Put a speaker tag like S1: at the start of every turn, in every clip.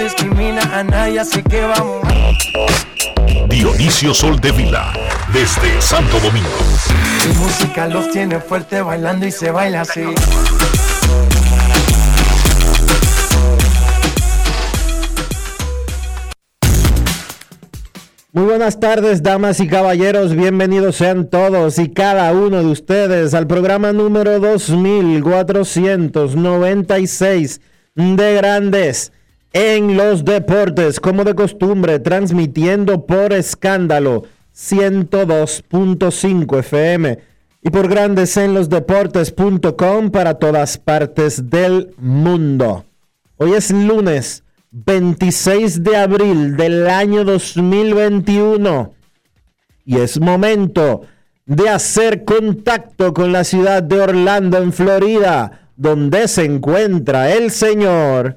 S1: Discrimina a nadie, así que vamos.
S2: Dionisio Sol de Vila, desde Santo Domingo.
S1: Mi música los tiene fuerte bailando y se baila así.
S3: Muy buenas tardes, damas y caballeros. Bienvenidos sean todos y cada uno de ustedes al programa número 2496 de Grandes en los Deportes, como de costumbre, transmitiendo por escándalo 102.5 FM y por Grandes en los Deportes.com para todas partes del mundo. Hoy es lunes 26 de abril del año 2021 y es momento de hacer contacto con la ciudad de Orlando en Florida donde se encuentra el señor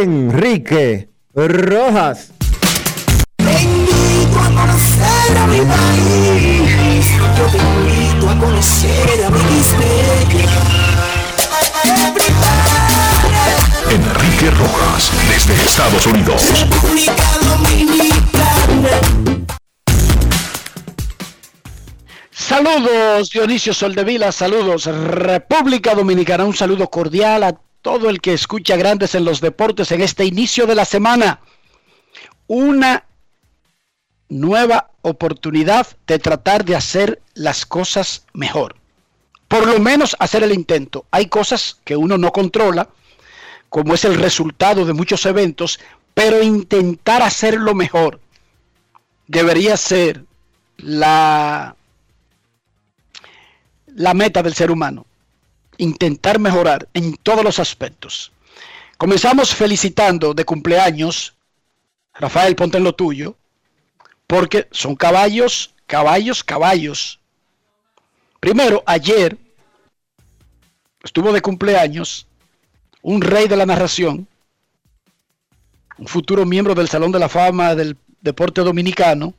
S3: Enrique Rojas.
S4: Te invito a conocer a mi país. Yo te invito a conocer a mi
S2: Enrique Rojas, desde Estados Unidos.
S4: República Dominicana.
S5: Saludos Dionisio Soldevila, saludos República Dominicana, un saludo cordial a todo el que escucha Grandes en los Deportes en este inicio de la semana. Una nueva oportunidad de tratar de hacer las cosas mejor. Por lo menos hacer el intento. Hay cosas que uno no controla, como es el resultado de muchos eventos, pero intentar hacerlo mejor debería ser la, la meta del ser humano. Intentar mejorar en todos los aspectos. Comenzamos felicitando de cumpleaños, Rafael, ponte en lo tuyo, porque son caballos, caballos, caballos. Primero, ayer estuvo de cumpleaños un rey de la narración, un futuro miembro del Salón de la Fama del Deporte Dominicano,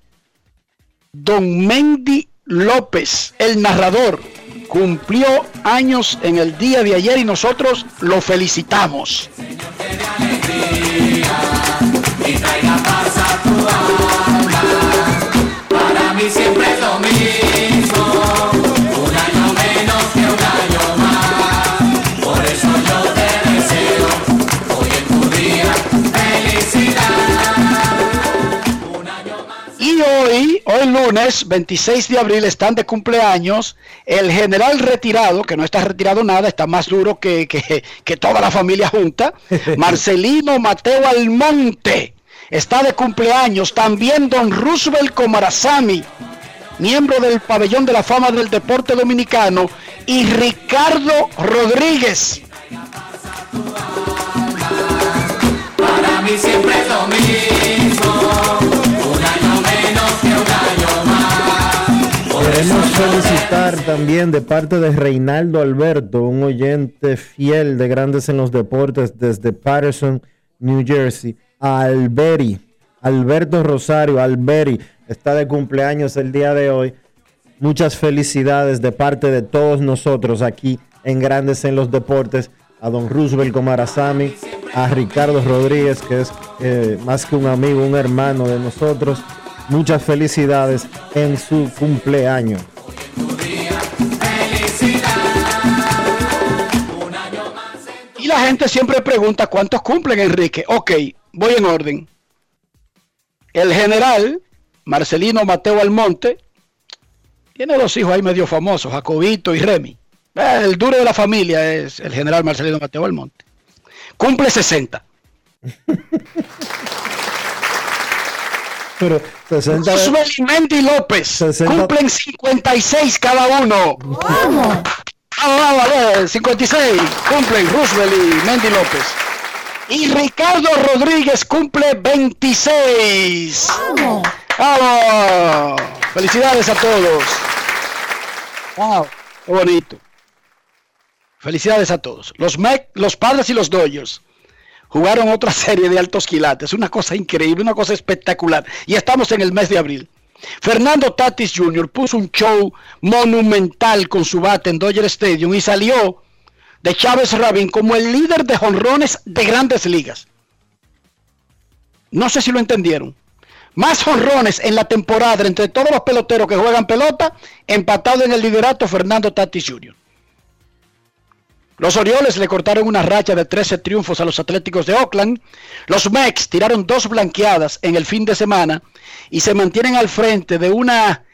S5: Don Mendy López, el narrador, cumplió años en el día de ayer y nosotros lo felicitamos.
S6: siempre es
S5: lunes 26 de abril, están de cumpleaños el general retirado, que no está retirado nada, está más duro que, que- que toda la familia junta, Marcelino Mateo Almonte, está de cumpleaños. También don Roosevelt Comarazami, miembro del pabellón de la fama del deporte dominicano, y Ricardo Rodríguez.
S6: Para mí siempre es lo mismo,
S3: Queremos felicitar también de parte de Reinaldo Alberto, un oyente fiel de Grandes en los Deportes desde Patterson, New Jersey, a Alberi, Alberto Rosario, Alberi, está de cumpleaños el día de hoy. Muchas felicidades de parte de todos nosotros aquí en Grandes en los Deportes, a don Roosevelt Comarazami, a Ricardo Rodríguez, que es eh, más que un amigo, un hermano de nosotros. Muchas felicidades en su cumpleaños.
S5: la gente siempre pregunta cuántos cumplen, Enrique. Ok, voy en orden. El general, Marcelino Mateo Almonte, tiene dos hijos ahí medio famosos, Jacobito y Remy. Eh, El duro de la familia es el general Marcelino Mateo Almonte. Cumple 60.
S3: Pero 60
S5: Roosevelt y Mendy López
S3: 60.
S5: cumplen 56 cada uno. Ah, vale, 56 cumplen Roosevelt y Mendy López. Y Ricardo Rodríguez cumple 26. ¡Vamos! Felicidades a todos. ¡Wow! ¡Qué bonito! Felicidades a todos. Los, los padres y los Dodgers jugaron otra serie de altos quilates. Una cosa increíble, una cosa espectacular. Y estamos en el mes de abril. Fernando Tatis Jr. puso un show monumental con su bate en Dodger Stadium y salió de Chávez Rabin como el líder de jonrones de grandes ligas. No sé si lo entendieron. Más jonrones en la temporada entre todos los peloteros que juegan pelota, empatado en el liderato Fernando Tatis Jr. Los Orioles le cortaron una racha de 13 triunfos a los Atléticos de Oakland. Los Mex tiraron dos blanqueadas en el fin de semana y se mantienen al frente de una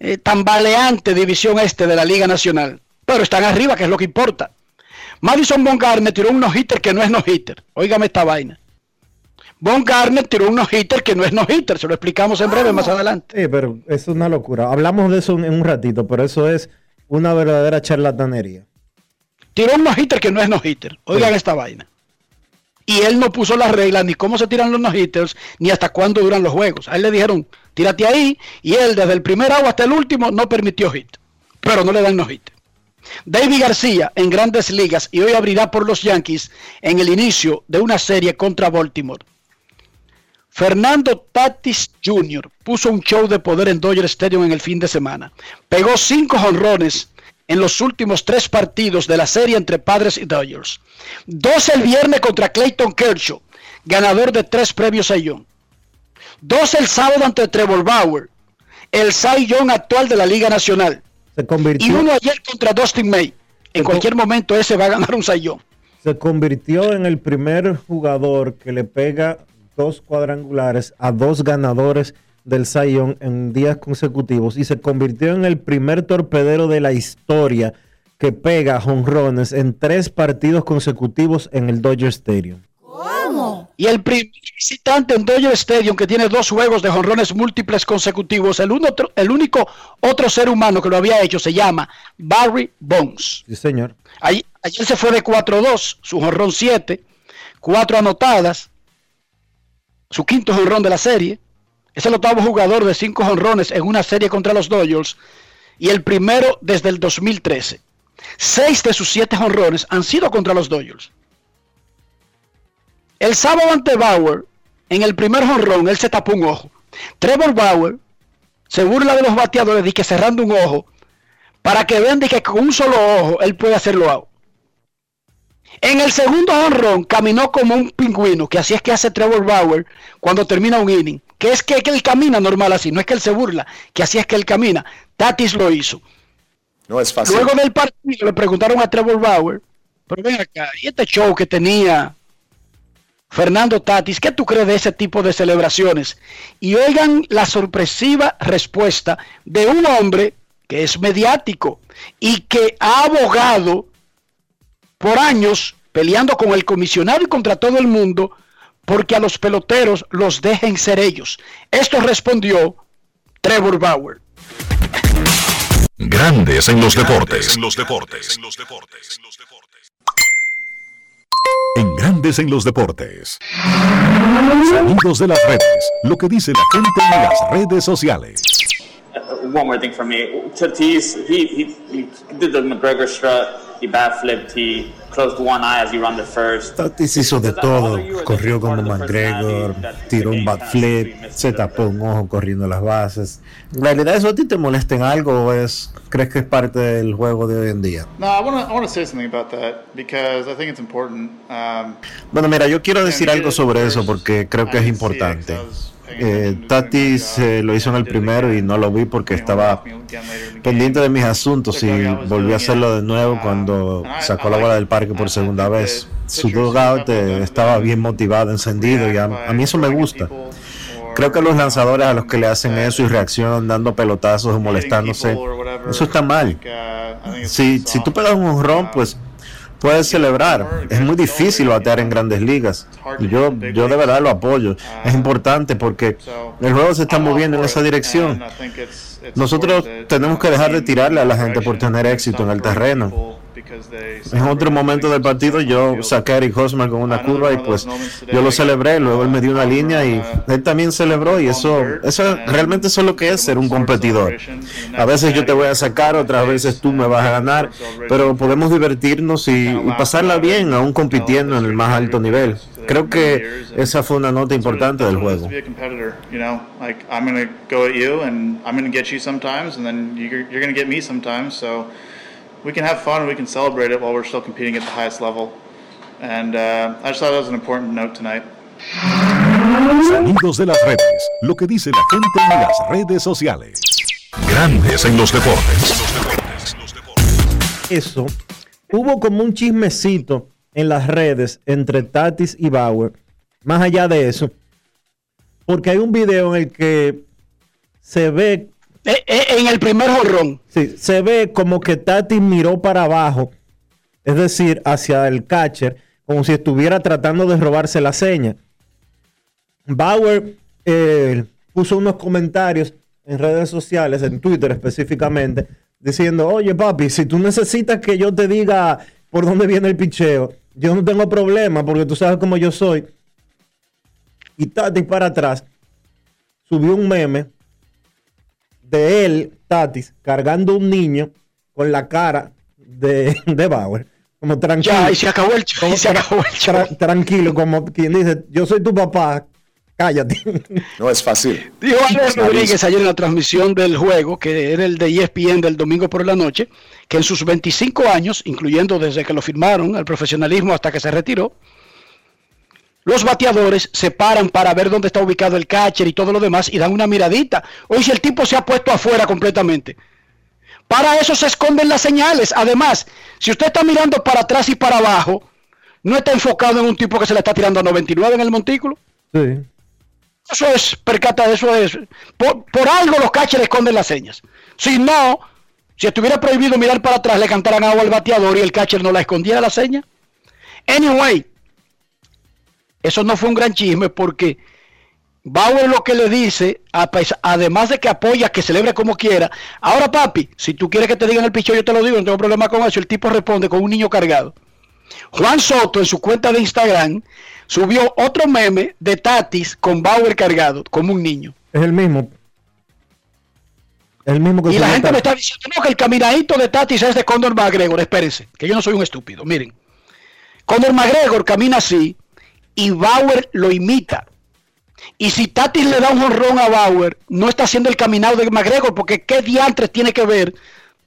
S5: eh, tambaleante división este de la Liga Nacional. Pero están arriba, que es lo que importa. Madison Bumgarner tiró un no-hitter que no es no-hitter. Óigame esta vaina. Bumgarner tiró un no-hitter que no es no-hitter. Se lo explicamos en breve más adelante.
S3: Sí, pero es una locura. Hablamos de eso en un ratito, pero eso es una verdadera charlatanería.
S5: Tiró un no-hitter que no es no-hitter. Oigan esta vaina. Y él no puso las reglas ni cómo se tiran los no-hitters ni hasta cuándo duran los juegos. A él le dijeron, tírate ahí. Y él, desde el primer agua hasta el último, no permitió hit. Pero no le dan no-hitter. David García en grandes ligas y hoy abrirá por los Yankees en el inicio de una serie contra Baltimore. Fernando Tatis Jr. puso un show de poder en Dodger Stadium en el fin de semana. Pegó cinco jonrones en los últimos tres partidos de la serie entre Padres y Dodgers. Dos el viernes contra Clayton Kershaw, ganador de tres premios Young. Dos el sábado ante Trevor Bauer, el Cy Young actual de la Liga Nacional.
S3: Se
S5: Y uno ayer contra Dustin May. En cualquier momento ese va a ganar un Cy Young.
S3: se convirtió en el primer jugador que le pega dos cuadrangulares a dos ganadores del Young en días consecutivos y se convirtió en el primer torpedero de la historia que pega jonrones en tres partidos consecutivos en el Dodger Stadium.
S5: Y el primer visitante en Dodger Stadium que tiene dos juegos de jonrones múltiples consecutivos, el, uno- el único otro ser humano que lo había hecho se llama Barry Bonds.
S3: Sí, señor.
S5: Ahí- ayer se fue de 4-2, su jonrón 7, cuatro anotadas, su quinto jonrón de la serie. Es el octavo jugador de cinco jonrones en una serie contra los Dodgers y el primero desde el 2013. Seis de sus siete jonrones han sido contra los Dodgers. El sábado ante Bauer, en el primer jonrón, él se tapó un ojo. Trevor Bauer se burla de los bateadores de que cerrando un ojo para que vean de que con un solo ojo él puede hacerlo out. En el segundo honrón caminó como un pingüino, que así es que hace Trevor Bauer cuando termina un inning. Que es que, que él camina normal así, no es que él se burla, que así es que él camina. Tatis lo hizo.
S7: No es fácil.
S5: Luego del partido le preguntaron a Trevor Bauer, pero ven acá, y este show que tenía Fernando Tatis, ¿qué tú crees de ese tipo de celebraciones? Y oigan la sorpresiva respuesta de un hombre que es mediático y que ha abogado por años peleando con el comisionado y contra todo el mundo porque a los peloteros los dejen ser ellos. Esto respondió Trevor Bauer.
S2: Grandes en los deportes. En los deportes. En Grandes en los deportes. Sonidos de las redes. Lo que dice la gente en las redes sociales.
S8: one more thing for me. Tatis, he, he, he did the McGregor strut. He bat flipped. He closed one eye as he run the first.
S9: Tatis hizo de todo, corrió como McGregor, tiró un backflip, se tapó un ojo corriendo las bases. ¿En realidad eso a ti te molesta en algo o es, crees que es parte del juego de hoy en día?
S10: No, I want to I say something about that because I think it's important. Um,
S9: Bueno, mira, yo quiero decir algo sobre eso porque creo que es importante. Eh, Tatis eh, lo hizo en el primero y no lo vi porque estaba pendiente de mis asuntos y volví a hacerlo de nuevo cuando sacó la bola del parque por segunda vez. su dugout eh, estaba bien motivado, encendido, y a, mí eso me gusta. Creo que los lanzadores a los que le hacen eso y reaccionan dando pelotazos o molestándose, eso está mal. Si, si tú pegas un honrón, pues puedes celebrar. Es muy difícil batear en grandes ligas. Yo, yo de verdad lo apoyo. Es importante porque el juego se está moviendo en esa dirección. Nosotros tenemos que dejar de tirarle a la gente por tener éxito en el terreno. En otro momento del partido yo saqué a Eric Hosmer con una curva y pues yo lo celebré, luego él me dio una línea y él también celebró y eso, eso realmente eso es lo que es ser un competidor. A veces yo te voy a sacar, otras veces tú me vas a ganar, pero podemos divertirnos y, y pasarla bien aún compitiendo en el más alto nivel. Creo que esa fue una nota importante del juego.
S10: We can have fun and we can celebrate it while we're still competing at the highest level. And uh, I just thought that was an important note tonight.
S2: Sonidos de las redes. Lo que dice la gente en las redes sociales. Grandes en los deportes.
S3: Eso. Hubo como un chismecito en las redes entre Tatis y Bauer. Más allá de eso. Porque hay un video en el que se ve
S5: Eh, eh, en el primer jorrón.
S3: Sí, se ve como que Tati miró para abajo, es decir, hacia el catcher, como si estuviera tratando de robarse la seña. Bauer eh, puso unos comentarios en redes sociales, en Twitter específicamente, diciendo, oye papi, si tú necesitas que yo te diga por dónde viene el picheo, yo no tengo problema porque tú sabes cómo yo soy. Y Tati para atrás subió un meme de él, Tatis, cargando un niño con la cara de, de Bauer. Como tranquilo.
S5: Ya, y se acabó el show,
S3: como
S5: y se
S3: tra-
S5: acabó el
S3: tra- tranquilo, como quien dice, yo soy tu papá, cállate.
S7: No es fácil.
S5: Dijo Alex. Rodríguez ayer en la transmisión del juego, que era el de ESPN del domingo por la noche, que en sus 25 años, incluyendo desde que lo firmaron al profesionalismo hasta que se retiró, los bateadores se paran para ver dónde está ubicado el catcher y todo lo demás y dan una miradita. Oye, si el tipo se ha puesto afuera completamente. Para eso se esconden las señales. Además, si usted está mirando para atrás y para abajo, no está enfocado en un tipo que se le está tirando a 99 en el montículo.
S3: Sí.
S5: Eso es, percata, eso es. Por, por algo los catchers esconden las señas. Si no, si estuviera prohibido mirar para atrás, le cantaran agua al bateador y el catcher no la escondiera la seña. Anyway, eso no fue un gran chisme porque Bauer lo que le dice, además de que apoya, que celebre como quiera. Ahora, papi, si tú quieres que te digan el picheo, yo te lo digo, no tengo problema con eso. El tipo responde con un niño cargado. Juan Soto en su cuenta de Instagram subió otro meme de Tatis con Bauer cargado, como un niño.
S3: Es el mismo. El mismo que
S5: Y la gente me está diciendo no, que el caminadito de Tatis es de Condor McGregor. Espérense, que yo no soy un estúpido. Miren, Condor McGregor camina así y Bauer lo imita. Y si Tatis le da un jonrón a Bauer, no está haciendo el caminado de McGregor, porque qué diantres tiene que ver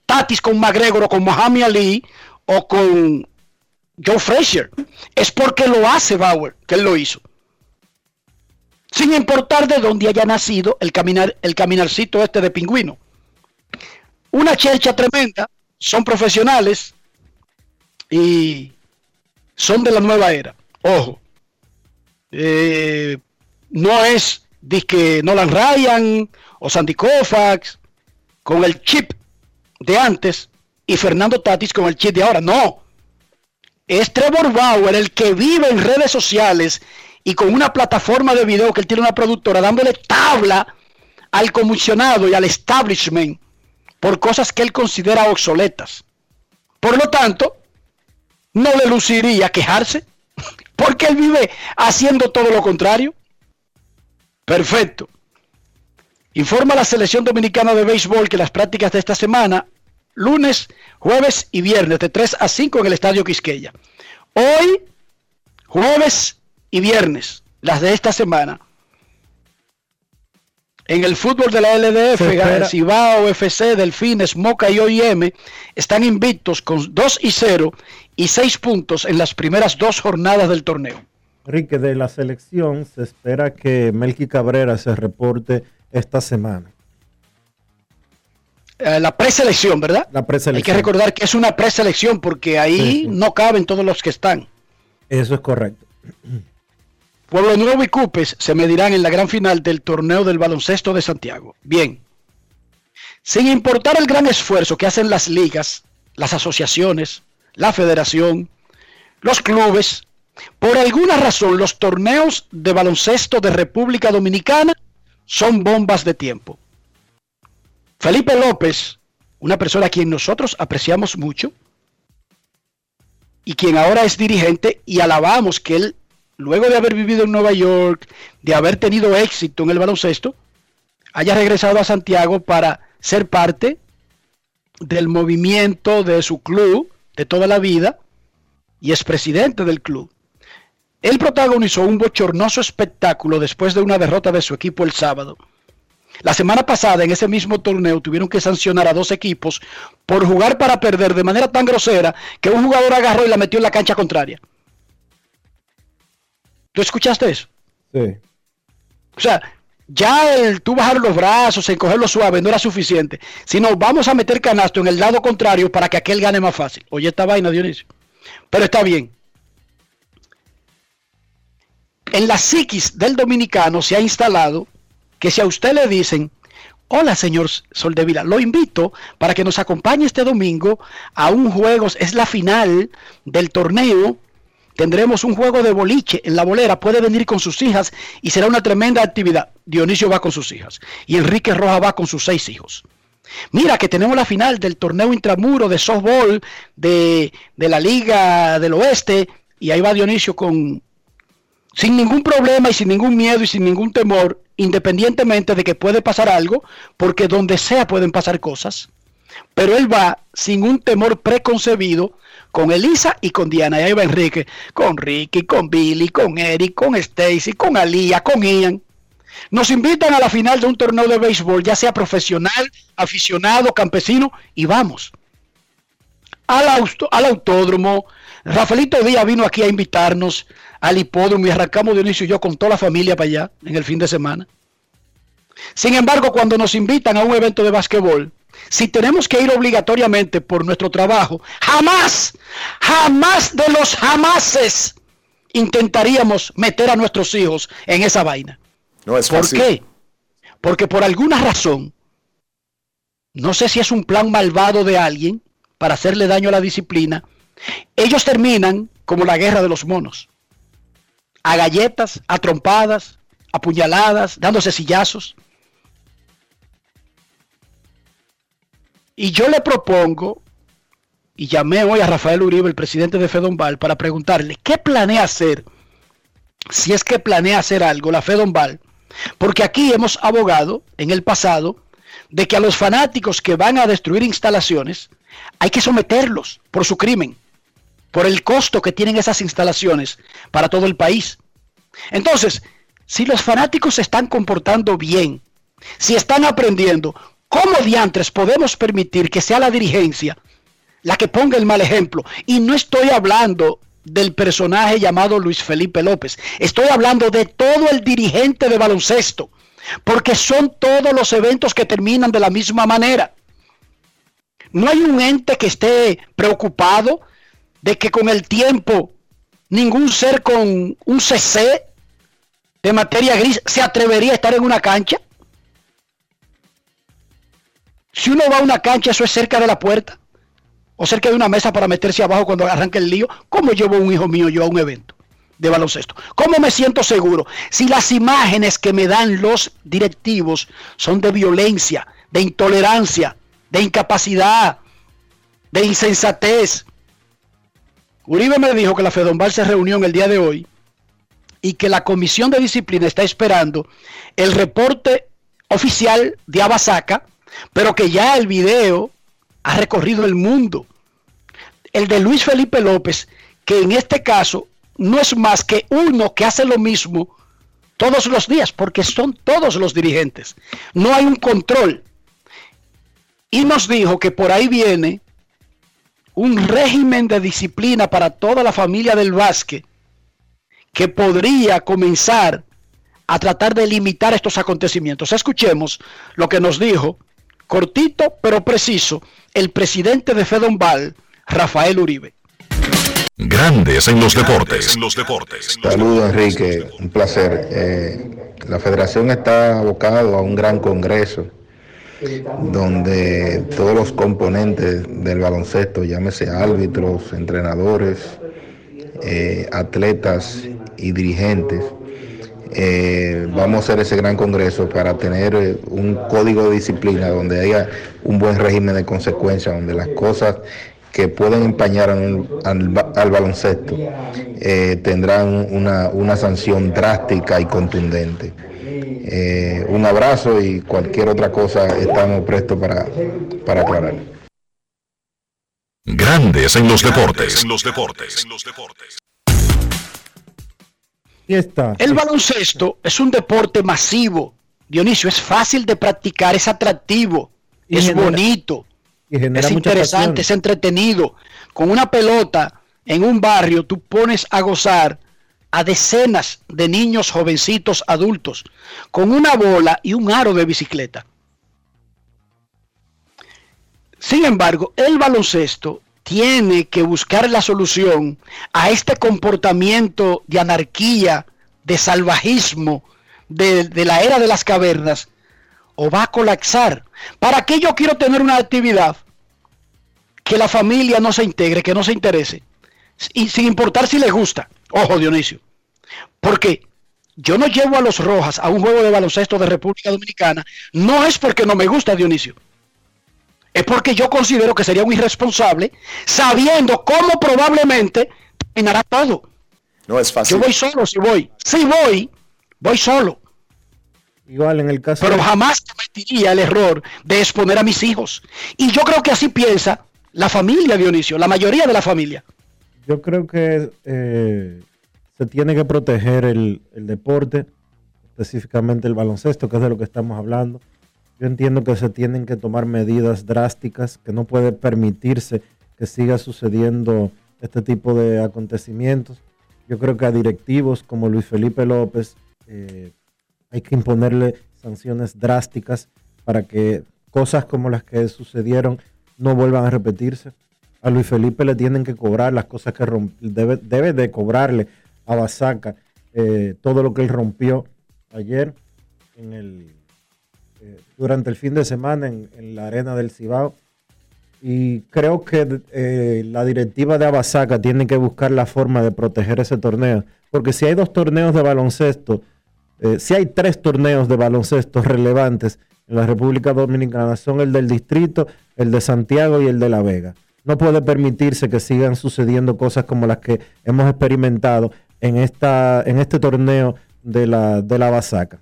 S5: Tatis con McGregor o con Muhammad Ali o con Joe Frazier. Es porque lo hace Bauer, que él lo hizo. Sin importar de dónde haya nacido el, caminar, el caminarcito este de pingüino. Una chelcha tremenda, son profesionales y son de la nueva era. Ojo, eh, no es disque Nolan Ryan o Sandy Koufax con el chip de antes y Fernando Tatis con el chip de ahora. No, es Trevor Bauer el que vive en redes sociales y con una plataforma de video que él tiene una productora dándole tabla al comisionado y al establishment por cosas que él considera obsoletas. Por lo tanto, no le luciría quejarse porque él vive haciendo todo lo contrario. Perfecto. Informa la selección dominicana de béisbol que las prácticas de esta semana, lunes, jueves y viernes, de 3 a 5 en el Estadio Quisqueya. Hoy, jueves y viernes, las de esta semana. En el fútbol de la LDF, Cibao, FC, Delfines, Moca y OIM están invictos con 2 y 0 y 6 puntos en las primeras dos jornadas del torneo.
S3: Enrique, de la selección se espera que Melqui Cabrera se reporte esta semana.
S5: Eh, la preselección, ¿verdad?
S3: La
S5: Hay que
S3: preselección.
S5: recordar que es una preselección porque ahí
S3: Sí, sí.
S5: no caben todos los que están.
S3: Eso es correcto.
S5: Pueblo Nuevo y Cupes se medirán en la gran final del torneo del baloncesto de Santiago. Bien, sin importar el gran esfuerzo que hacen las ligas, las asociaciones, la federación, los clubes, por alguna razón los torneos de baloncesto de República Dominicana son bombas de tiempo. Felipe López, una persona a quien nosotros apreciamos mucho y quien ahora es dirigente y alabamos que él, luego de haber vivido en Nueva York, de haber tenido éxito en el baloncesto, haya regresado a Santiago para ser parte del movimiento de su club de toda la vida y es presidente del club. Él protagonizó un bochornoso espectáculo después de una derrota de su equipo el sábado. La semana pasada, en ese mismo torneo, tuvieron que sancionar a dos equipos por jugar para perder de manera tan grosera que un jugador agarró y la metió en la cancha contraria. ¿Tú escuchaste eso?
S3: Sí.
S5: O sea, ya el tú bajar los brazos, encogerlo suave, no era suficiente. Sino vamos a meter canasto en el lado contrario para que aquel gane más fácil. Oye, esta vaina, Dionisio. Pero está bien. En la psiquis del dominicano se ha instalado que si a usted le dicen, hola señor Soldevila, lo invito para que nos acompañe este domingo a un juego, es la final del torneo, tendremos un juego de boliche en la bolera, puede venir con sus hijas y será una tremenda actividad. Dionisio va con sus hijas y Enrique Roja va con sus seis hijos. Mira que tenemos la final del torneo intramuro de softball de, de la Liga del Oeste y ahí va Dionisio con sin ningún problema y sin ningún miedo y sin ningún temor, independientemente de que puede pasar algo, porque donde sea pueden pasar cosas. Pero él va sin un temor preconcebido con Elisa y con Diana. Y ahí va Enrique, con Ricky, con Billy, con Eric, con Stacy, con Alía, con Ian. Nos invitan a la final de un torneo de béisbol, ya sea profesional, aficionado, campesino, y vamos. Al, auto- al autódromo. Rafaelito Díaz vino aquí a invitarnos al hipódromo y arrancamos Dionisio y yo con toda la familia para allá en el fin de semana. Sin embargo, cuando nos invitan a un evento de básquetbol, si tenemos que ir obligatoriamente por nuestro trabajo, jamás, jamás de los jamases intentaríamos meter a nuestros hijos en esa vaina.
S7: No es
S5: ¿Por
S7: fácil.
S5: qué? Porque por alguna razón, no sé si es un plan malvado de alguien para hacerle daño a la disciplina, ellos terminan como la guerra de los monos. A galletas, a trompadas, a puñaladas, dándose sillazos. Y yo le propongo, y llamé hoy a Rafael Uribe, el presidente de Fedonval, para preguntarle qué planea hacer, si es que planea hacer algo la Fedonval, porque aquí hemos abogado en el pasado de que a los fanáticos que van a destruir instalaciones hay que someterlos por su crimen, por el costo que tienen esas instalaciones para todo el país. Entonces, si los fanáticos se están comportando bien, si están aprendiendo, ¿cómo diantres podemos permitir que sea la dirigencia la que ponga el mal ejemplo? Y no estoy hablando del personaje llamado Luis Felipe López, estoy hablando de todo el dirigente de baloncesto, porque son todos los eventos que terminan de la misma manera. No hay un ente que esté preocupado de que con el tiempo ningún ser con un CC de materia gris se atrevería a estar en una cancha. Si uno va a una cancha, eso es cerca de la puerta o cerca de una mesa para meterse abajo cuando arranque el lío. ¿Cómo llevo un hijo mío yo a un evento de baloncesto? ¿Cómo me siento seguro si las imágenes que me dan los directivos son de violencia, de intolerancia, de incapacidad, de insensatez? Uribe me dijo que la Fedombal se reunió el día de hoy y que la comisión de disciplina está esperando el reporte oficial de Abasaca, pero que ya el video ha recorrido el mundo. El de Luis Felipe López, que en este caso no es más que uno que hace lo mismo todos los días, porque son todos los dirigentes. No hay un control. Y nos dijo que por ahí viene un régimen de disciplina para toda la familia del básquet que podría comenzar a tratar de limitar estos acontecimientos. Escuchemos lo que nos dijo, cortito pero preciso, el presidente de Fedonval, Rafael Uribe.
S2: Grandes en los deportes. En los deportes.
S7: Saludos Enrique, un placer. Eh, la federación está abocado a un gran congreso donde todos los componentes del baloncesto, llámese árbitros, entrenadores, eh, atletas y dirigentes, eh, vamos a hacer ese gran congreso para tener eh, un código de disciplina donde haya un buen régimen de consecuencias, donde las cosas que pueden empañar al, al- al baloncesto eh, tendrán una, una sanción drástica y contundente. Un abrazo y cualquier otra cosa estamos prestos para, para aclarar.
S2: Grandes. En los deportes.
S5: El baloncesto es un deporte masivo. Dionisio, es fácil de practicar, es atractivo,
S3: Y
S5: es
S3: genera-
S5: bonito,
S3: y
S5: es interesante, es entretenido. Con una pelota en un barrio, tú pones a gozar a decenas de niños, jovencitos, adultos, con una bola y un aro de bicicleta. Sin embargo, el baloncesto tiene que buscar la solución a este comportamiento de anarquía, de salvajismo, de, la era de las cavernas, o va a colapsar. ¿Para qué yo quiero tener una actividad que la familia no se integre, que no se interese? Y sin importar si le gusta. Ojo, Dionisio. Porque yo no llevo a los Rojas a un juego de baloncesto de República Dominicana, no es porque no me gusta, Dionisio es porque yo considero que sería un irresponsable sabiendo cómo probablemente terminará todo.
S11: No es
S5: Yo
S11: fácil.
S5: voy solo si voy. Si voy, voy solo.
S3: Igual en el caso
S5: Pero
S3: de-
S5: jamás cometiría el error de exponer a mis hijos. Y yo creo que así piensa la familia, Dionisio, la mayoría de la familia.
S3: Yo creo que eh, se tiene que proteger el, el deporte, específicamente el baloncesto, que es de lo que estamos hablando. Yo entiendo que se tienen que tomar medidas drásticas, que no puede permitirse que siga sucediendo este tipo de acontecimientos. Yo creo que a directivos como Luis Felipe López eh, hay que imponerle sanciones drásticas para que cosas como las que sucedieron no vuelvan a repetirse. A Luis Felipe le tienen que cobrar las cosas que debe, debe de cobrarle a Basaca eh, todo lo que él rompió ayer en el, eh, durante el fin de semana en, la arena del Cibao. Y creo que eh, la directiva de Abasaca tiene que buscar la forma de proteger ese torneo. Porque si hay dos torneos de baloncesto, eh, si hay tres torneos de baloncesto relevantes en la República Dominicana, son el del distrito, el de Santiago y el de La Vega. No puede permitirse que sigan sucediendo cosas como las que hemos experimentado en, esta, en este torneo de la, de la Basaca.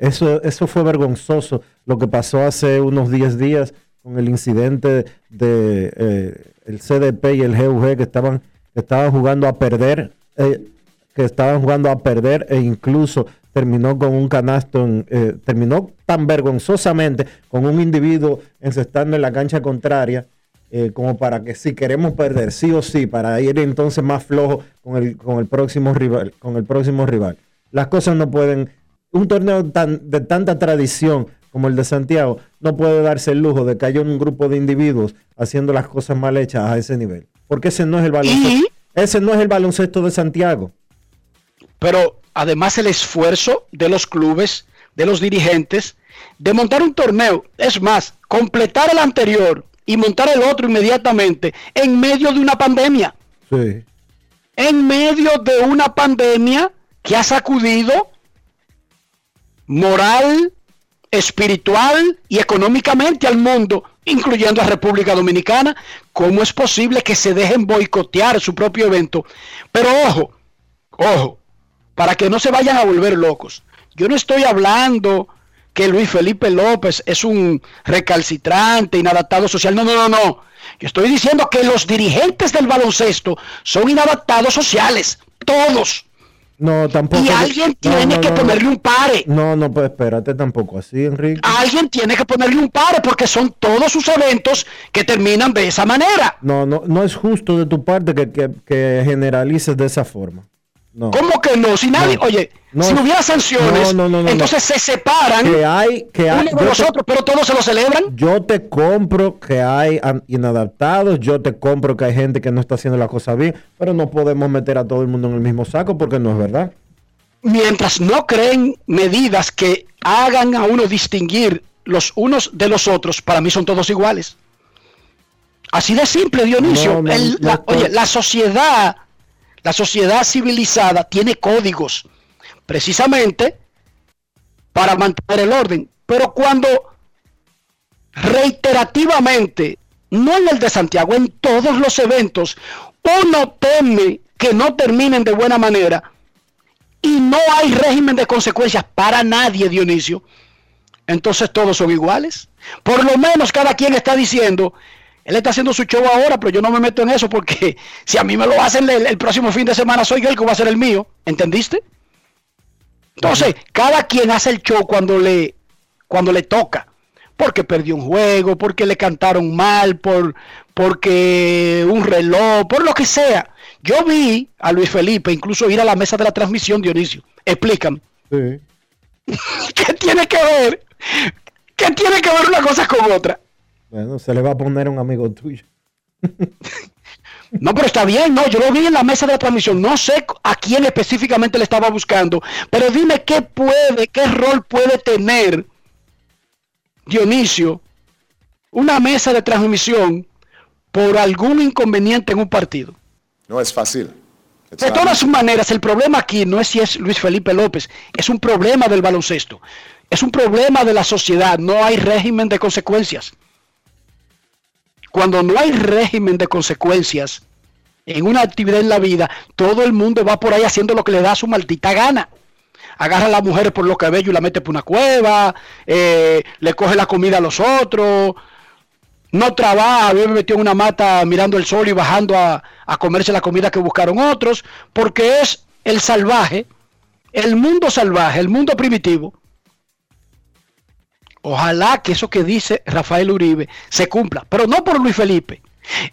S3: Eso, eso fue vergonzoso lo que pasó hace unos 10 días con el incidente de eh, el CDP y el GUG que estaban, estaban jugando a perder, eh, que estaban jugando a perder e incluso terminó con un canasto, eh, terminó tan vergonzosamente con un individuo encestando en la cancha contraria, como para que si queremos perder, sí o sí, para ir entonces más flojo con el, con el próximo rival, con el próximo rival. Las cosas no pueden, un torneo tan, de tanta tradición como el de Santiago, no puede darse el lujo de que haya un grupo de individuos haciendo las cosas mal hechas a ese nivel. Porque ese no es el baloncesto. Ese no es el baloncesto de Santiago.
S5: Pero además el esfuerzo de los clubes, de los dirigentes, de montar un torneo, es más, completar el anterior y montar el otro inmediatamente en medio de una pandemia.
S3: Sí.
S5: En medio de una pandemia que ha sacudido moral, espiritual y económicamente al mundo, incluyendo a República Dominicana. ¿Cómo es posible que se dejen boicotear su propio evento? Pero ojo, ojo, para que no se vayan a volver locos. Yo no estoy hablando que Luis Felipe López es un recalcitrante, inadaptado social. No, no, no, no. Yo estoy diciendo que los dirigentes del baloncesto son inadaptados sociales. Todos.
S3: No, tampoco.
S5: Y alguien
S3: no,
S5: tiene
S3: no,
S5: que ponerle un pare.
S3: No, no, pues espérate tampoco así, Enrique.
S5: Alguien tiene que ponerle un pare porque son todos sus eventos que terminan de esa manera.
S3: No, no, no es justo de tu parte que, que- que generalices de esa forma. No.
S5: ¿Cómo que no? Si nadie,
S3: No.
S5: oye,
S3: No.
S5: si no hubiera sanciones, entonces se separan
S3: Que hay, que hay,
S5: uno de los
S3: te-
S5: otros, pero todos se lo celebran.
S3: Yo te compro que hay inadaptados, yo te compro que hay gente que no está haciendo la cosa bien, pero no podemos meter a todo el mundo en el mismo saco porque no es verdad.
S5: Mientras no creen medidas que hagan a uno distinguir los unos de los otros, para mí son todos iguales. Así de simple, Dionisio. El- la- oye, la sociedad, la sociedad civilizada tiene códigos, precisamente para mantener el orden. Pero cuando reiterativamente, no en el de Santiago, en todos los eventos, uno teme que no terminen de buena manera y no hay régimen de consecuencias para nadie, Dionisio, entonces todos son iguales. Por lo menos cada quien está diciendo, él está haciendo su show ahora, pero yo no me meto en eso porque si a mí me lo hacen el, el próximo fin de semana, soy yo el que va a hacer el mío. ¿Entendiste? Entonces, cada quien hace el show cuando le, cuando le toca. Porque perdió un juego, porque le cantaron mal, por, porque un reloj, por lo que sea. Yo vi a Luis Felipe incluso ir a la mesa de la transmisión, Dionisio. Explícame.
S3: Sí.
S5: ¿Qué tiene que ver? ¿Qué tiene que ver una cosa con otra?
S3: Bueno, se le va a poner a un amigo tuyo.
S5: No, pero está bien, no, yo lo vi en la mesa de la transmisión, no sé a quién específicamente le estaba buscando, pero dime qué puede, qué rol puede tener Dionisio una mesa de transmisión por algún inconveniente en un partido.
S11: No es fácil. It's
S5: De
S11: not
S5: todas maneras, el problema aquí no es si es Luis Felipe López, es un problema del baloncesto, es un problema de la sociedad, no hay régimen de consecuencias. Cuando no hay régimen de consecuencias en una actividad en la vida, todo el mundo va por ahí haciendo lo que le da su maldita gana. Agarra a la mujer por lo cabello y la mete por una cueva, eh, le coge la comida a los otros, no trabaja, vive metido en una mata mirando el sol y bajando a, a comerse la comida que buscaron otros, porque es el salvaje, el mundo salvaje, el mundo primitivo. Ojalá que eso que dice Rafael Uribe se cumpla, pero no por Luis Felipe.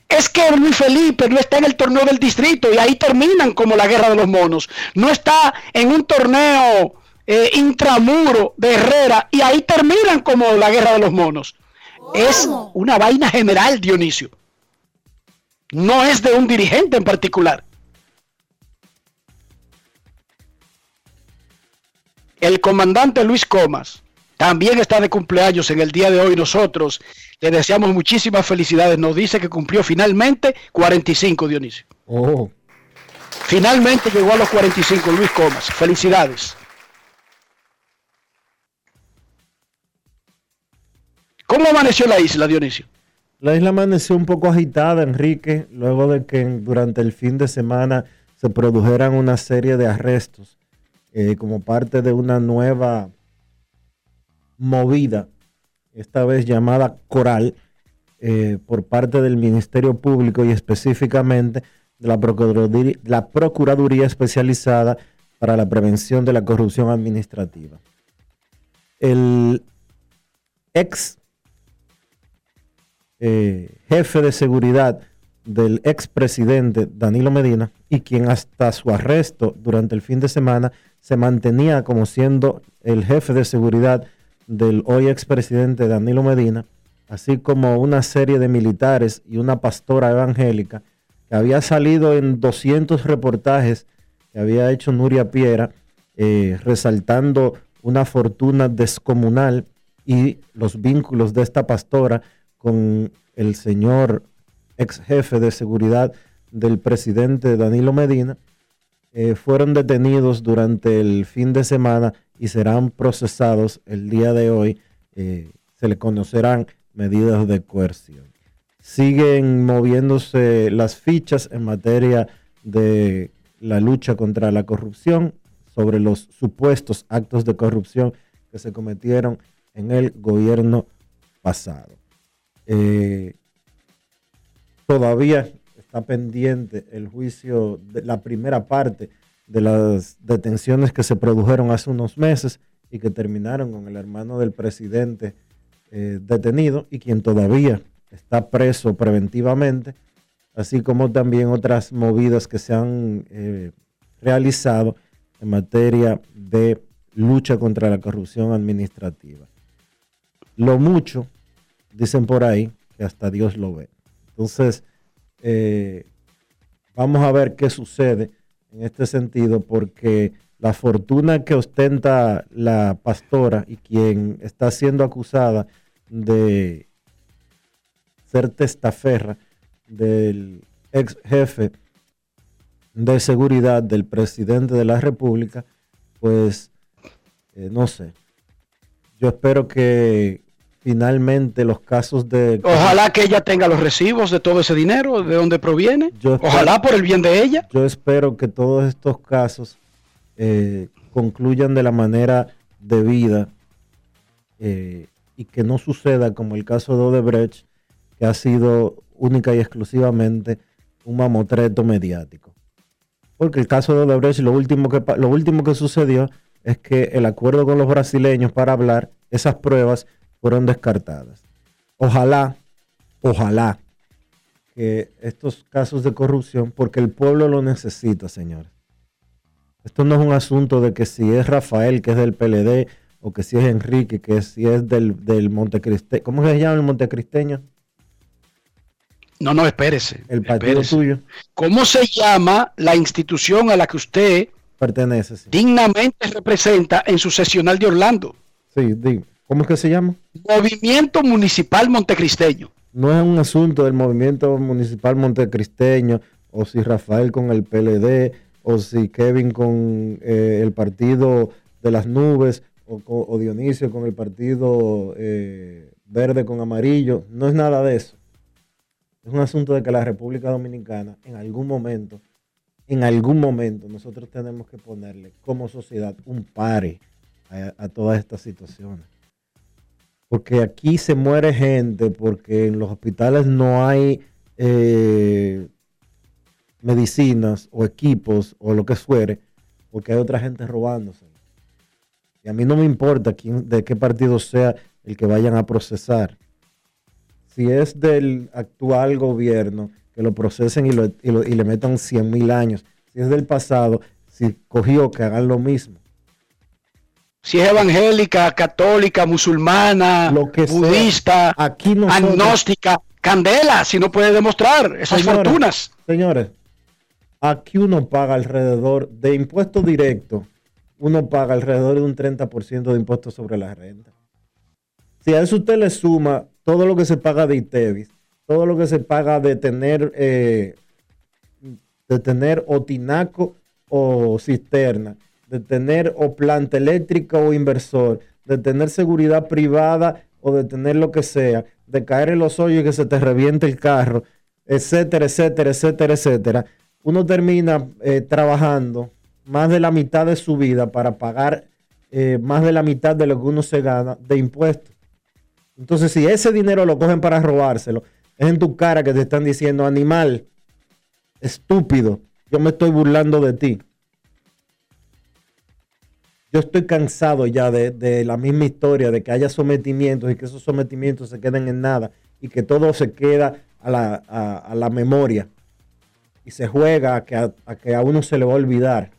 S5: Es que Luis Felipe no está en el torneo del distrito y ahí terminan como la guerra de los monos. No está en un torneo eh, intramuro de Herrera y ahí terminan como la guerra de los monos. Es una vaina general, Dionisio. No es de un dirigente en particular. El comandante Luis Comas también está de cumpleaños en el día de hoy. Nosotros le deseamos muchísimas felicidades. Nos dice que cumplió finalmente 45, Dionisio.
S3: Oh,
S5: Finalmente llegó a los 45, Luis Comas. Felicidades. ¿Cómo amaneció la isla, Dionisio?
S3: La isla amaneció un poco agitada, Enrique, luego de que durante el fin de semana se produjeran una serie de arrestos eh, como parte de una nueva movida, esta vez llamada Coral, eh, por parte del Ministerio Público y específicamente de la Procuraduría, la Procuraduría Especializada para la Prevención de la Corrupción Administrativa. El ex eh, jefe de seguridad del expresidente Danilo Medina y quien hasta su arresto durante el fin de semana se mantenía como siendo el jefe de seguridad del hoy expresidente Danilo Medina, así como una serie de militares y una pastora evangélica que había salido en 200 reportajes que había hecho Nuria Piera, eh, resaltando una fortuna descomunal y los vínculos de esta pastora con el señor ex jefe de seguridad del presidente Danilo Medina, eh, fueron detenidos durante el fin de semana y serán procesados el día de hoy. eh, se le conocerán medidas de coerción. Siguen moviéndose las fichas en materia de la lucha contra la corrupción, sobre los supuestos actos de corrupción que se cometieron en el gobierno pasado. Eh, todavía está pendiente el juicio de la primera parte de las detenciones que se produjeron hace unos meses y que terminaron con el hermano del presidente eh, detenido y quien todavía está preso preventivamente, así como también otras movidas que se han eh, realizado en materia de lucha contra la corrupción administrativa. Lo mucho, dicen por ahí, que hasta Dios lo ve. Entonces, eh, vamos a ver qué sucede en este sentido, porque la fortuna que ostenta la pastora y quien está siendo acusada de ser testaferra del ex jefe de seguridad del presidente de la República, pues eh, no sé. Yo espero que finalmente los casos de...
S5: Ojalá que ella tenga los recibos de todo ese dinero, de dónde proviene.
S3: Yo espero-
S5: Ojalá por el bien de ella.
S3: Yo espero que todos estos casos eh, concluyan de la manera debida eh, y que no suceda como el caso de Odebrecht, que ha sido única y exclusivamente un mamotreto mediático. Porque el caso de Odebrecht, lo último que, lo último que sucedió es que el acuerdo con los brasileños para hablar, esas pruebas fueron descartadas. Ojalá, ojalá que estos casos de corrupción, porque el pueblo lo necesita, señores. Esto no es un asunto de que si es Rafael, que es del PLD, o que si es Enrique, que si es del, del Montecristeño. ¿Cómo se llama el Montecristeño?
S5: No, no, espérese.
S3: El partido
S5: espérese.
S3: tuyo
S5: ¿Cómo se llama la institución a la que usted
S3: pertenece. Sí,
S5: dignamente representa en su sesional de Orlando?
S3: Sí, di- ¿cómo es que se llama?
S5: Movimiento Municipal Montecristeño.
S3: No es un asunto del movimiento municipal montecristeño, o si Rafael con el PLD, o si Kevin con eh, el partido de las nubes, o, o Dionisio con el partido eh, verde con amarillo. No es nada de eso. Es un asunto de que la República Dominicana en algún momento, en algún momento, nosotros tenemos que ponerle como sociedad un pare a, a todas estas situaciones. Porque aquí se muere gente, porque en los hospitales no hay eh, medicinas o equipos o lo que fuere, porque hay otra gente robándose. Y a mí no me importa quién, de qué partido sea el que vayan a procesar. Si es del actual gobierno, que lo procesen y, y le metan 100 mil años. Si es del pasado, si cogió, que hagan lo mismo.
S5: Si es evangélica, católica, musulmana,
S3: Lo que sea.
S5: budista,
S3: Aquí nosotros-
S5: agnóstica, candela, si no puede demostrar esas
S3: Señores,
S5: fortunas.
S3: Señores, aquí uno paga alrededor de impuestos directos, uno paga alrededor de un 30% de impuestos sobre la renta. Si a eso usted le suma todo lo que se paga de ITEVIS, todo lo que se paga de tener, eh, de tener o tinaco o cisterna, de tener o planta eléctrica o inversor, de tener seguridad privada o de tener lo que sea, de caer en los hoyos y que se te reviente el carro, etcétera, etcétera, etcétera, etcétera. Uno termina eh, trabajando más de la mitad de su vida para pagar eh, más de la mitad de lo que uno se gana de impuestos. Entonces, si ese dinero lo cogen para robárselo, es en tu cara que te están diciendo, animal, estúpido, yo me estoy burlando de ti. Yo estoy cansado ya de, de la misma historia, de que haya sometimientos y que esos sometimientos se queden en nada y que todo se queda a la, a- la memoria y se juega a que a que a uno se le va a olvidar.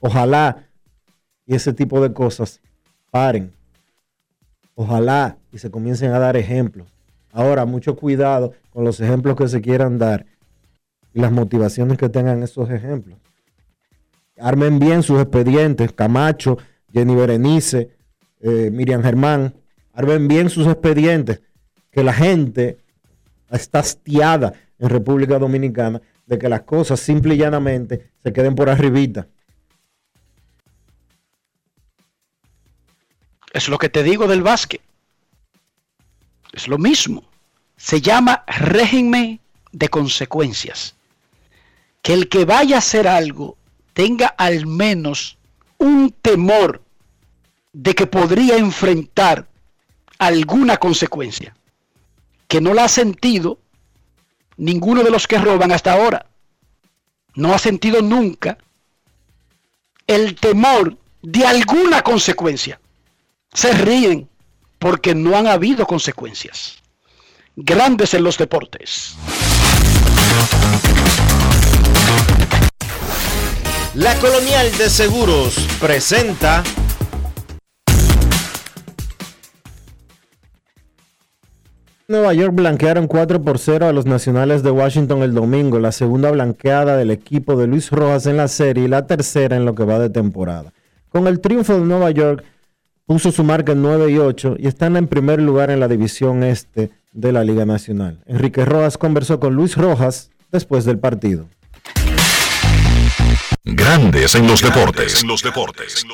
S3: Ojalá y ese tipo de cosas paren. Ojalá y se comiencen a dar ejemplos. Ahora, mucho cuidado con los ejemplos que se quieran dar y las motivaciones que tengan esos ejemplos. Armen bien sus expedientes, Camacho, Jenny Berenice, eh, Miriam Germán, armen bien sus expedientes, que la gente está hastiada en República Dominicana de que las cosas simple y llanamente se queden por arribita.
S5: Es lo que te digo del básquet. Es lo mismo. Se llama régimen de consecuencias. Que el que vaya a hacer algo tenga al menos un temor de que podría enfrentar alguna consecuencia. Que no la ha sentido ninguno de los que roban hasta ahora. No ha sentido nunca el temor de alguna consecuencia se ríen porque no han habido consecuencias. Grandes en los deportes.
S12: La Colonial de Seguros presenta
S3: Nueva York blanquearon 4 por 0 a los Nacionales de Washington el domingo, la segunda blanqueada del equipo de Luis Rojas en la serie y la tercera en lo que va de temporada. Con el triunfo de Nueva York, puso su marca en 9 y 8 y están en primer lugar en la división este de la Liga Nacional. Enrique Rojas conversó con Luis Rojas después del partido.
S2: Grandes en los deportes.
S13: los deportes.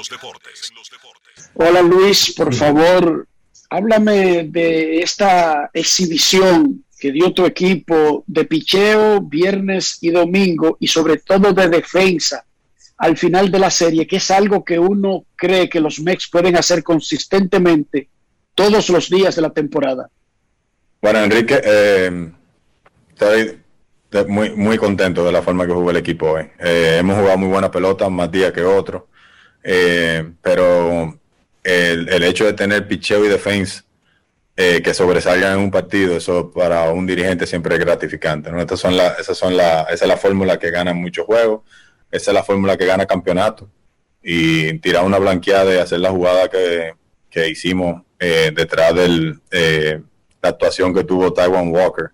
S13: Hola Luis, por favor, háblame de esta exhibición que dio tu equipo de picheo viernes y domingo y sobre todo de defensa al final de la serie, que es algo que uno cree que los Mex pueden hacer consistentemente todos los días de la temporada.
S11: Bueno, Enrique, eh, estoy muy, muy contento de la forma que jugó el equipo hoy. Eh, hemos jugado muy buena pelota, más días que otros, eh, pero el, hecho de tener picheo y defensa eh, que sobresalgan en un partido, eso para un dirigente siempre es gratificante. ¿no? Son la, esas son la, esa es la fórmula que gana muchos juegos, esa es la fórmula que gana campeonato. Y tirar una blanqueada y hacer la jugada que, que hicimos detrás de la actuación que tuvo Taiwan Walker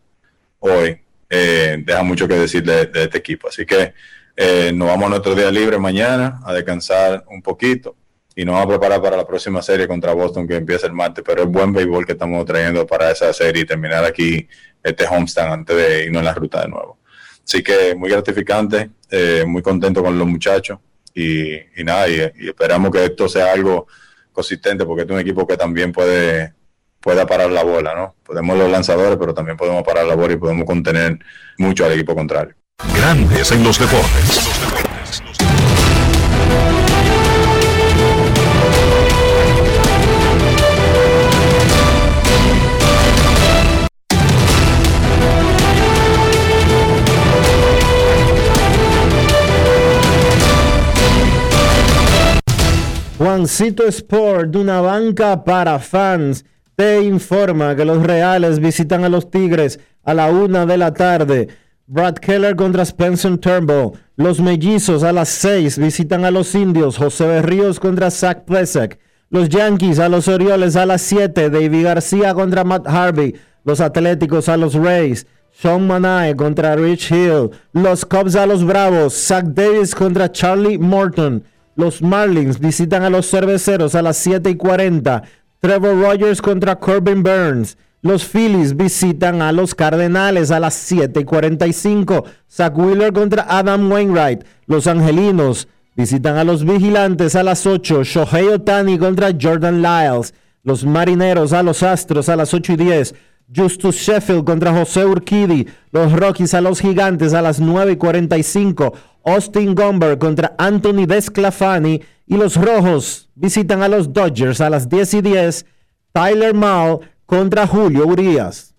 S11: hoy, eh, deja mucho que decir de, este equipo. Así que eh, nos vamos a nuestro día libre mañana a descansar un poquito y nos vamos a preparar para la próxima serie contra Boston que empieza el martes. Pero es buen béisbol que estamos trayendo para esa serie y terminar aquí este homestand antes de irnos en la ruta de nuevo. Así que muy gratificante, eh, muy contento con los muchachos y, y nada, y, y esperamos que esto sea algo consistente porque este es un equipo que también puede pueda parar la bola, ¿no? Podemos los lanzadores, pero también podemos parar la bola y podemos contener mucho al equipo contrario.
S2: Grandes en los deportes.
S3: Juancito Sport, de una banca para fans, te informa que los Reales visitan a los Tigres a la una de la tarde. Brad Keller contra Spencer Turnbull. Los Mellizos a las seis visitan a los Indios. José Berríos contra Zach Plesak. Los Yankees a los Orioles a las 7. David García contra Matt Harvey. Los Atléticos a los Rays. Sean Manae contra Rich Hill. Los Cubs a los Bravos. Zach Davis contra Charlie Morton. Los Marlins visitan a los Cerveceros a las 7 y 40. Trevor Rogers contra Corbin Burns. Los Phillies visitan a los Cardenales a las 7 y 45. Zach Wheeler contra Adam Wainwright. Los Angelinos visitan a los Vigilantes a las 8. Shohei Otani contra Jordan Lyles. Los Marineros a los Astros a las 8 y 10. Justus Sheffield contra José Urquidi. Los Rockies a los Gigantes a las 9 y 45. Austin Gomber contra Anthony Desclafani. Y los Rojos visitan a los Dodgers a las 10 y 10. Tyler Mao contra Julio Urias.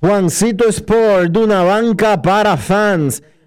S3: Juancito Sport, una banca para fans.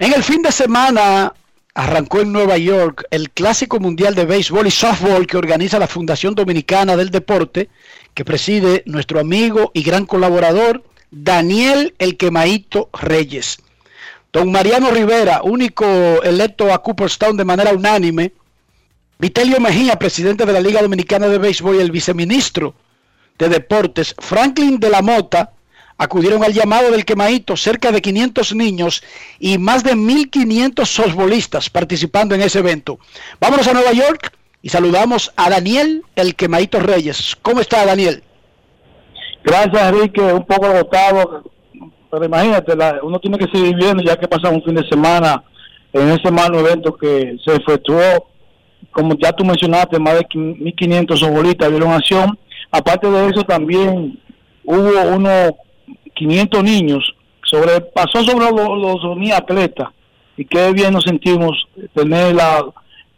S5: En el fin de semana arrancó en Nueva York el Clásico Mundial de Béisbol y Softball que organiza la Fundación Dominicana del Deporte, que preside nuestro amigo y gran colaborador Daniel El Quemaito Reyes. Don Mariano Rivera, único electo a Cooperstown de manera unánime. Vitelio Mejía, presidente de la Liga Dominicana de Béisbol y el viceministro de Deportes. Franklin de la Mota, acudieron al llamado del quemaito cerca de 500 niños y más de 1.500 softbolistas participando en ese evento. Vámonos a Nueva York y saludamos a Daniel el quemaito Reyes. ¿Cómo está Daniel?
S14: Gracias, Enrique. Un poco agotado, pero imagínate, la- uno tiene que seguir viviendo ya que pasamos un fin de semana en ese malo evento que se efectuó. Como ya tú mencionaste, más de 1.500 softbolistas vieron acción. Aparte de eso, también hubo unos 500 niños, sobre, pasó sobre los, los ni atletas, y qué bien nos sentimos tener la,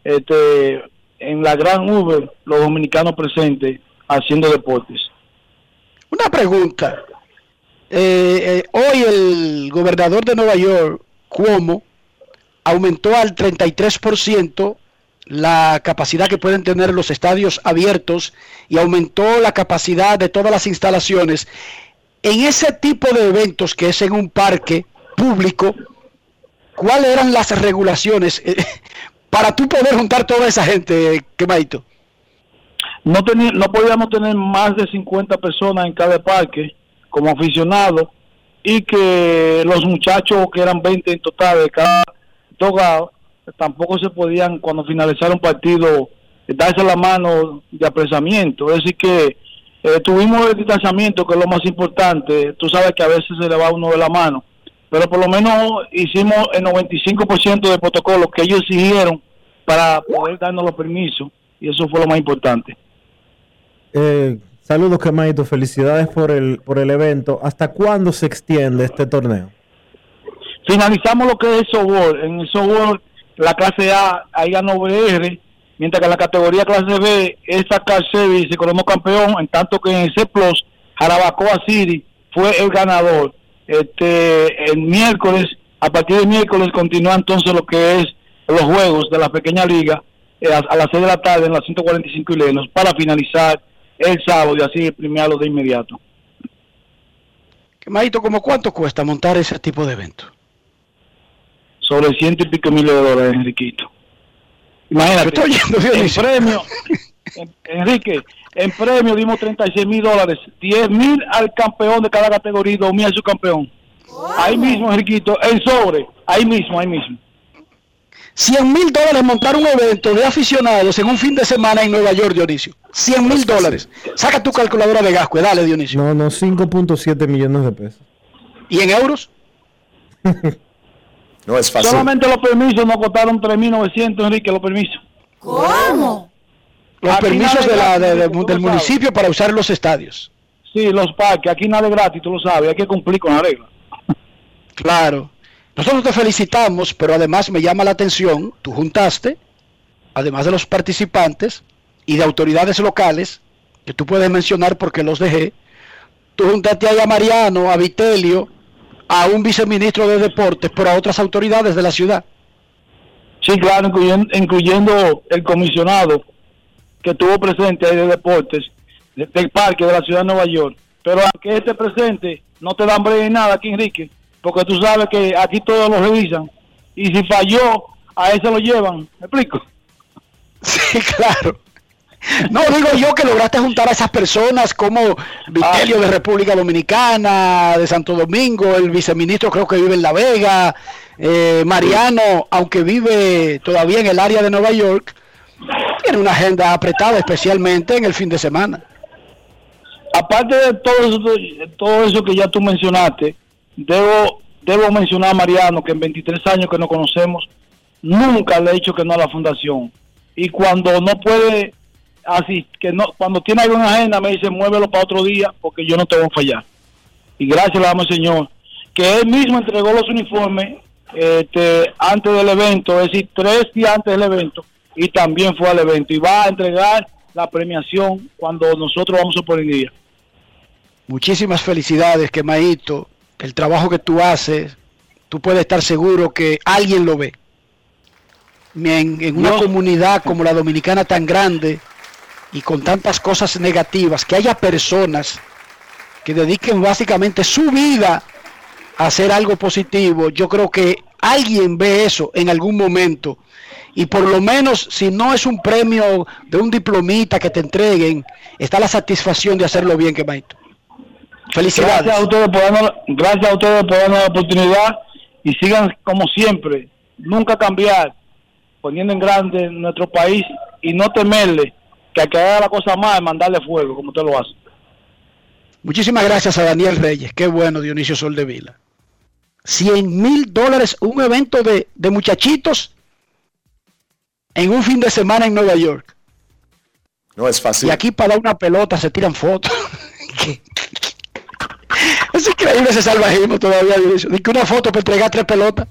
S14: este, en la gran Uber los dominicanos presentes haciendo deportes.
S5: Una pregunta. Eh, eh, hoy el gobernador de Nueva York, Cuomo, aumentó al 33% la capacidad que pueden tener los estadios abiertos y aumentó la capacidad de todas las instalaciones. En ese tipo de eventos que es en un parque público, ¿cuáles eran las regulaciones eh, para tú poder juntar toda esa gente, Quemaito?
S14: No, teni- no podíamos tener más de 50 personas en cada parque como aficionados y que los muchachos que eran 20 en total de cada togado tampoco se podían cuando finalizara un partido darse la mano de apresamiento. Es decir que eh, tuvimos el distanciamiento que es lo más importante. Tú sabes que a veces se le va uno de la mano, pero por lo menos hicimos el 95% de protocolo que ellos exigieron para poder darnos los permisos y eso fue lo más importante.
S3: Eh, saludos, Quemaito. Felicidades por el, por el evento. ¿Hasta cuándo se extiende este torneo?
S14: Finalizamos lo que es el softball. En el softball, la clase A, ahí ganó BR, mientras que en la categoría clase B, esa clase se coronó campeón, en tanto que en el C Plus, Jarabacoa City fue el ganador. Este, el miércoles, a partir del miércoles continúa entonces lo que es los juegos de la pequeña liga eh, a, a las 6 de la tarde en las 145 Lenos para finalizar el sábado y así premiarlo de inmediato.
S5: Quemaito, ¿cómo cuánto cuesta montar ese tipo de evento?
S14: sobre ciento y pico miles de dólares, Enriquito. Imagínate,
S5: Estoy oyendo,
S14: en premio, en- Enrique, en premio dimos 36 mil dólares, 10 mil al campeón de cada categoría y 2 mil al subcampeón. Ahí mismo, Enriquito, en sobre, ahí mismo, ahí mismo.
S5: 100 mil dólares montar un evento de aficionados en un fin de semana en Nueva York, Dionisio. 100 mil dólares. Saca tu calculadora de gasco, dale, Dionisio.
S3: No, no, 5.7 millones de pesos.
S5: ¿Y en euros?
S15: No es fácil.
S14: Solamente los permisos nos costaron 3.900, Enrique, los permisos.
S16: ¿Cómo?
S5: Los
S14: Aquí
S5: permisos de la- de- de- del
S14: sabes.
S5: municipio para usar los estadios.
S14: Sí, los parques, aquí nada es gratis, tú lo sabes, hay que cumplir con la regla.
S5: Claro. Nosotros te felicitamos, pero además me llama la atención, tú juntaste, además de los participantes y de autoridades locales, que tú puedes mencionar porque los dejé, tú juntaste ahí a Mariano, a Vitelio, a un viceministro de deportes, pero a otras autoridades de la ciudad.
S14: Sí, claro, incluyendo, incluyendo el comisionado que estuvo presente ahí de deportes de- del parque de la ciudad de Nueva York. Pero aunque esté presente, no te dan breve nada aquí, Enrique, porque tú sabes que aquí todos lo revisan. Y si falló, a ese lo llevan. ¿Me explico?
S5: Sí, claro. No, digo yo que lograste juntar a esas personas como Vitelio de República Dominicana, de Santo Domingo, el viceministro creo que vive en La Vega, eh, Mariano, aunque vive todavía en el área de Nueva York, tiene una agenda apretada, especialmente en el fin de semana.
S14: Aparte de todo eso, todo eso que ya tú mencionaste, debo, debo mencionar a Mariano, que en 23 años que nos conocemos, nunca le he dicho que no a la fundación. Y cuando no puede, así, que no, cuando tiene algo en agenda, me dice, muévelo para otro día, porque yo no te voy a fallar. Y gracias le damos al Señor, que él mismo entregó los uniformes este, antes del evento, es decir, tres días antes del evento, y también fue al evento. Y va a entregar la premiación cuando nosotros vamos a poner día.
S5: Muchísimas felicidades, Quemaito. El trabajo que tú haces, tú puedes estar seguro que alguien lo ve. En, en una comunidad como la dominicana tan grande y con tantas cosas negativas, que haya personas que dediquen básicamente su vida a hacer algo positivo, yo creo que alguien ve eso en algún momento. Y por lo menos, si no es un premio de un diplomita que te entreguen, está la satisfacción de hacerlo bien, Quemaito. Felicidades.
S14: Gracias a ustedes por darnos, gracias a ustedes por darnos la oportunidad y sigan como siempre, nunca cambiar, poniendo en grande nuestro país y no temerle que al que haga la cosa mal, mandarle fuego, como usted lo hace.
S5: Muchísimas gracias a Daniel Reyes. Qué bueno, Dionisio Soldevila. 100 mil dólares, un evento de, de muchachitos en un fin de semana en Nueva York.
S15: No es fácil.
S5: Y aquí para dar una pelota se tiran fotos. es increíble ese salvajismo todavía. De que una foto para entregar tres pelotas.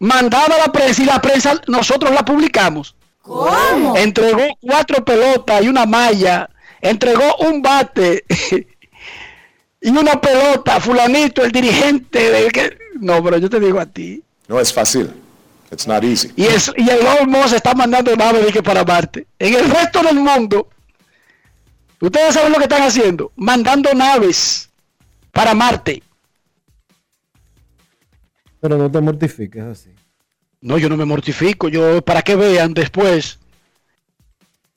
S5: Mandada a la prensa y la prensa nosotros la publicamos.
S16: ¿Cómo?
S5: Entregó cuatro pelotas y una malla. Entregó un bate y una pelota. Fulanito, el dirigente. del que... No, pero yo te digo a ti.
S15: No es fácil. It's not easy.
S5: Y, es, y el Elon Musk está mandando naves que para Marte. En el resto del mundo, ustedes saben lo que están haciendo, mandando naves para Marte.
S3: Pero no te mortifiques así.
S5: No, yo no me mortifico, yo para que vean después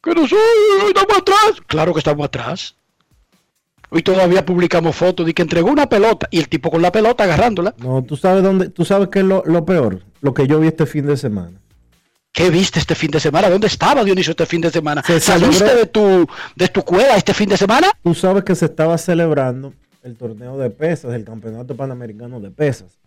S5: que no soy, estamos atrás. Claro que estamos atrás. Hoy todavía publicamos fotos de que entregó una pelota y el tipo con la pelota agarrándola.
S3: No, tú sabes dónde, tú sabes qué es lo, lo peor, lo que yo vi este fin de semana.
S5: ¿Qué viste este fin de semana? ¿Dónde estaba Dionisio este fin de semana?
S3: Se
S5: ¿Saliste
S3: celebró-
S5: de tu, de tu cueva este fin de semana?
S3: Tú sabes que se estaba celebrando el torneo de pesas, el campeonato panamericano de pesas.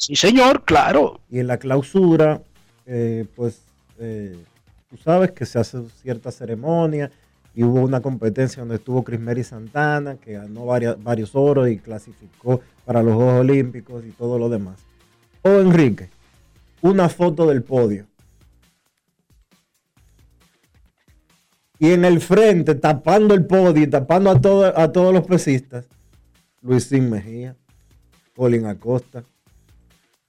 S5: Sí, señor, claro.
S3: Y en la clausura, eh, pues, eh, tú sabes que se hace cierta ceremonia y hubo una competencia donde estuvo Crismeri Santana, que ganó varias- varios oros y clasificó para los Juegos Olímpicos y todo lo demás. O Enrique, una foto del podio. Y en el frente, tapando el podio y tapando a, todo- a todos los pesistas, Luisín Mejía, Colin Acosta,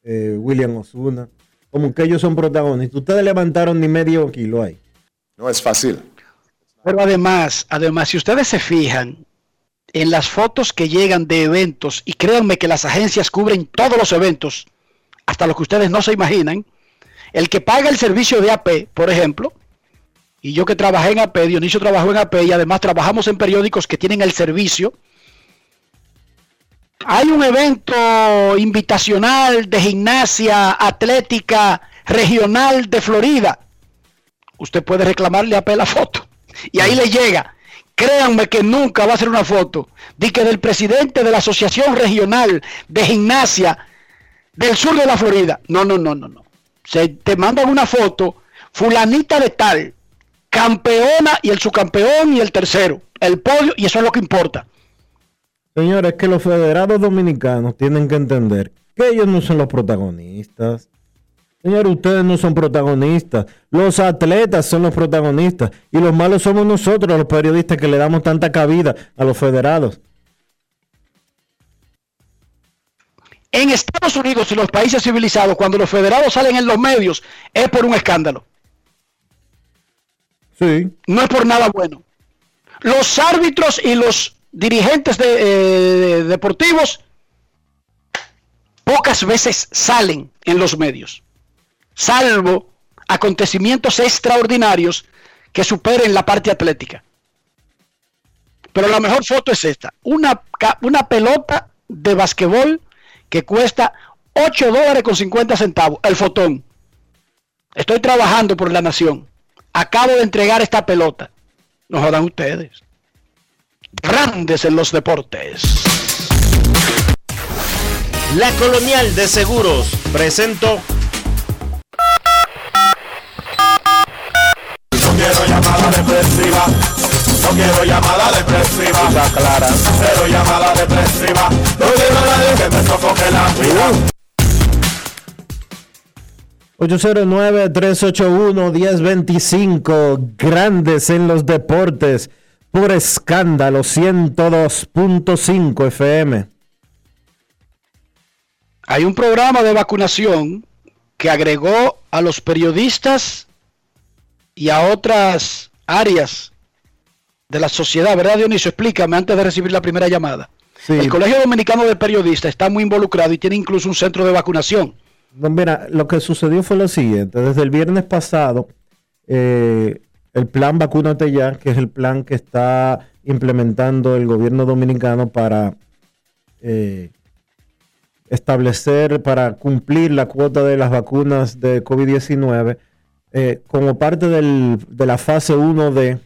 S3: eh, William Osuna. Como que ellos son protagonistas. Ustedes levantaron ni medio kilo ahí.
S15: No es fácil.
S5: Pero además, además, si ustedes se fijan en las fotos que llegan de eventos, y créanme que las agencias cubren todos los eventos, hasta los que ustedes no se imaginan, el que paga el servicio de AP, por ejemplo, y yo que trabajé en AP, Dionisio trabajó en AP y además trabajamos en periódicos que tienen el servicio, hay un evento invitacional de gimnasia atlética regional de Florida. Usted puede reclamarle a AP la foto y ahí le llega. Créanme que nunca va a ser una foto de que del presidente de la Asociación Regional de Gimnasia del sur de la Florida. No, no, no, no, no. Se te mandan una foto, fulanita de tal, campeona y el subcampeón y el tercero, el podio, y eso es lo que importa.
S3: Señores, que los federados dominicanos tienen que entender que ellos no son los protagonistas. Señores, ustedes no son protagonistas. Los atletas son los protagonistas. Y los malos somos nosotros, los periodistas, que le damos tanta cabida a los federados.
S5: En Estados Unidos y los países civilizados, cuando los federados salen en los medios, es por un escándalo.
S3: Sí.
S5: No es por nada bueno. Los árbitros y los dirigentes de, eh, deportivos pocas veces salen en los medios, salvo acontecimientos extraordinarios que superen la parte atlética. Pero la mejor foto es esta, una, una pelota de basquetbol que cuesta 8 dólares con 50 centavos, el fotón. Estoy trabajando por la nación. Acabo de entregar esta pelota. No jodan ustedes. Grandes en los deportes.
S12: La Colonial de Seguros presentó
S6: No quiero llamada depresiva. No quiero llamada depresiva. Está clara. Cero llamada depresiva. No quiero a nadie que me sofoque la vida.
S3: 809-381-1025, grandes en los deportes, por escándalo 102.5 FM.
S5: Hay un programa de vacunación que agregó a los periodistas y a otras áreas de la sociedad, ¿verdad, Dionisio? Explícame antes de recibir la primera llamada.
S3: Sí.
S5: El Colegio Dominicano de Periodistas está muy involucrado y tiene incluso un centro de vacunación.
S3: Mira, lo que sucedió fue lo siguiente. Desde el viernes pasado, eh, el plan Vacúnate Ya, que es el plan que está implementando el gobierno dominicano para eh, establecer, para cumplir la cuota de las vacunas de COVID-19, eh, como parte del- de la fase 1D,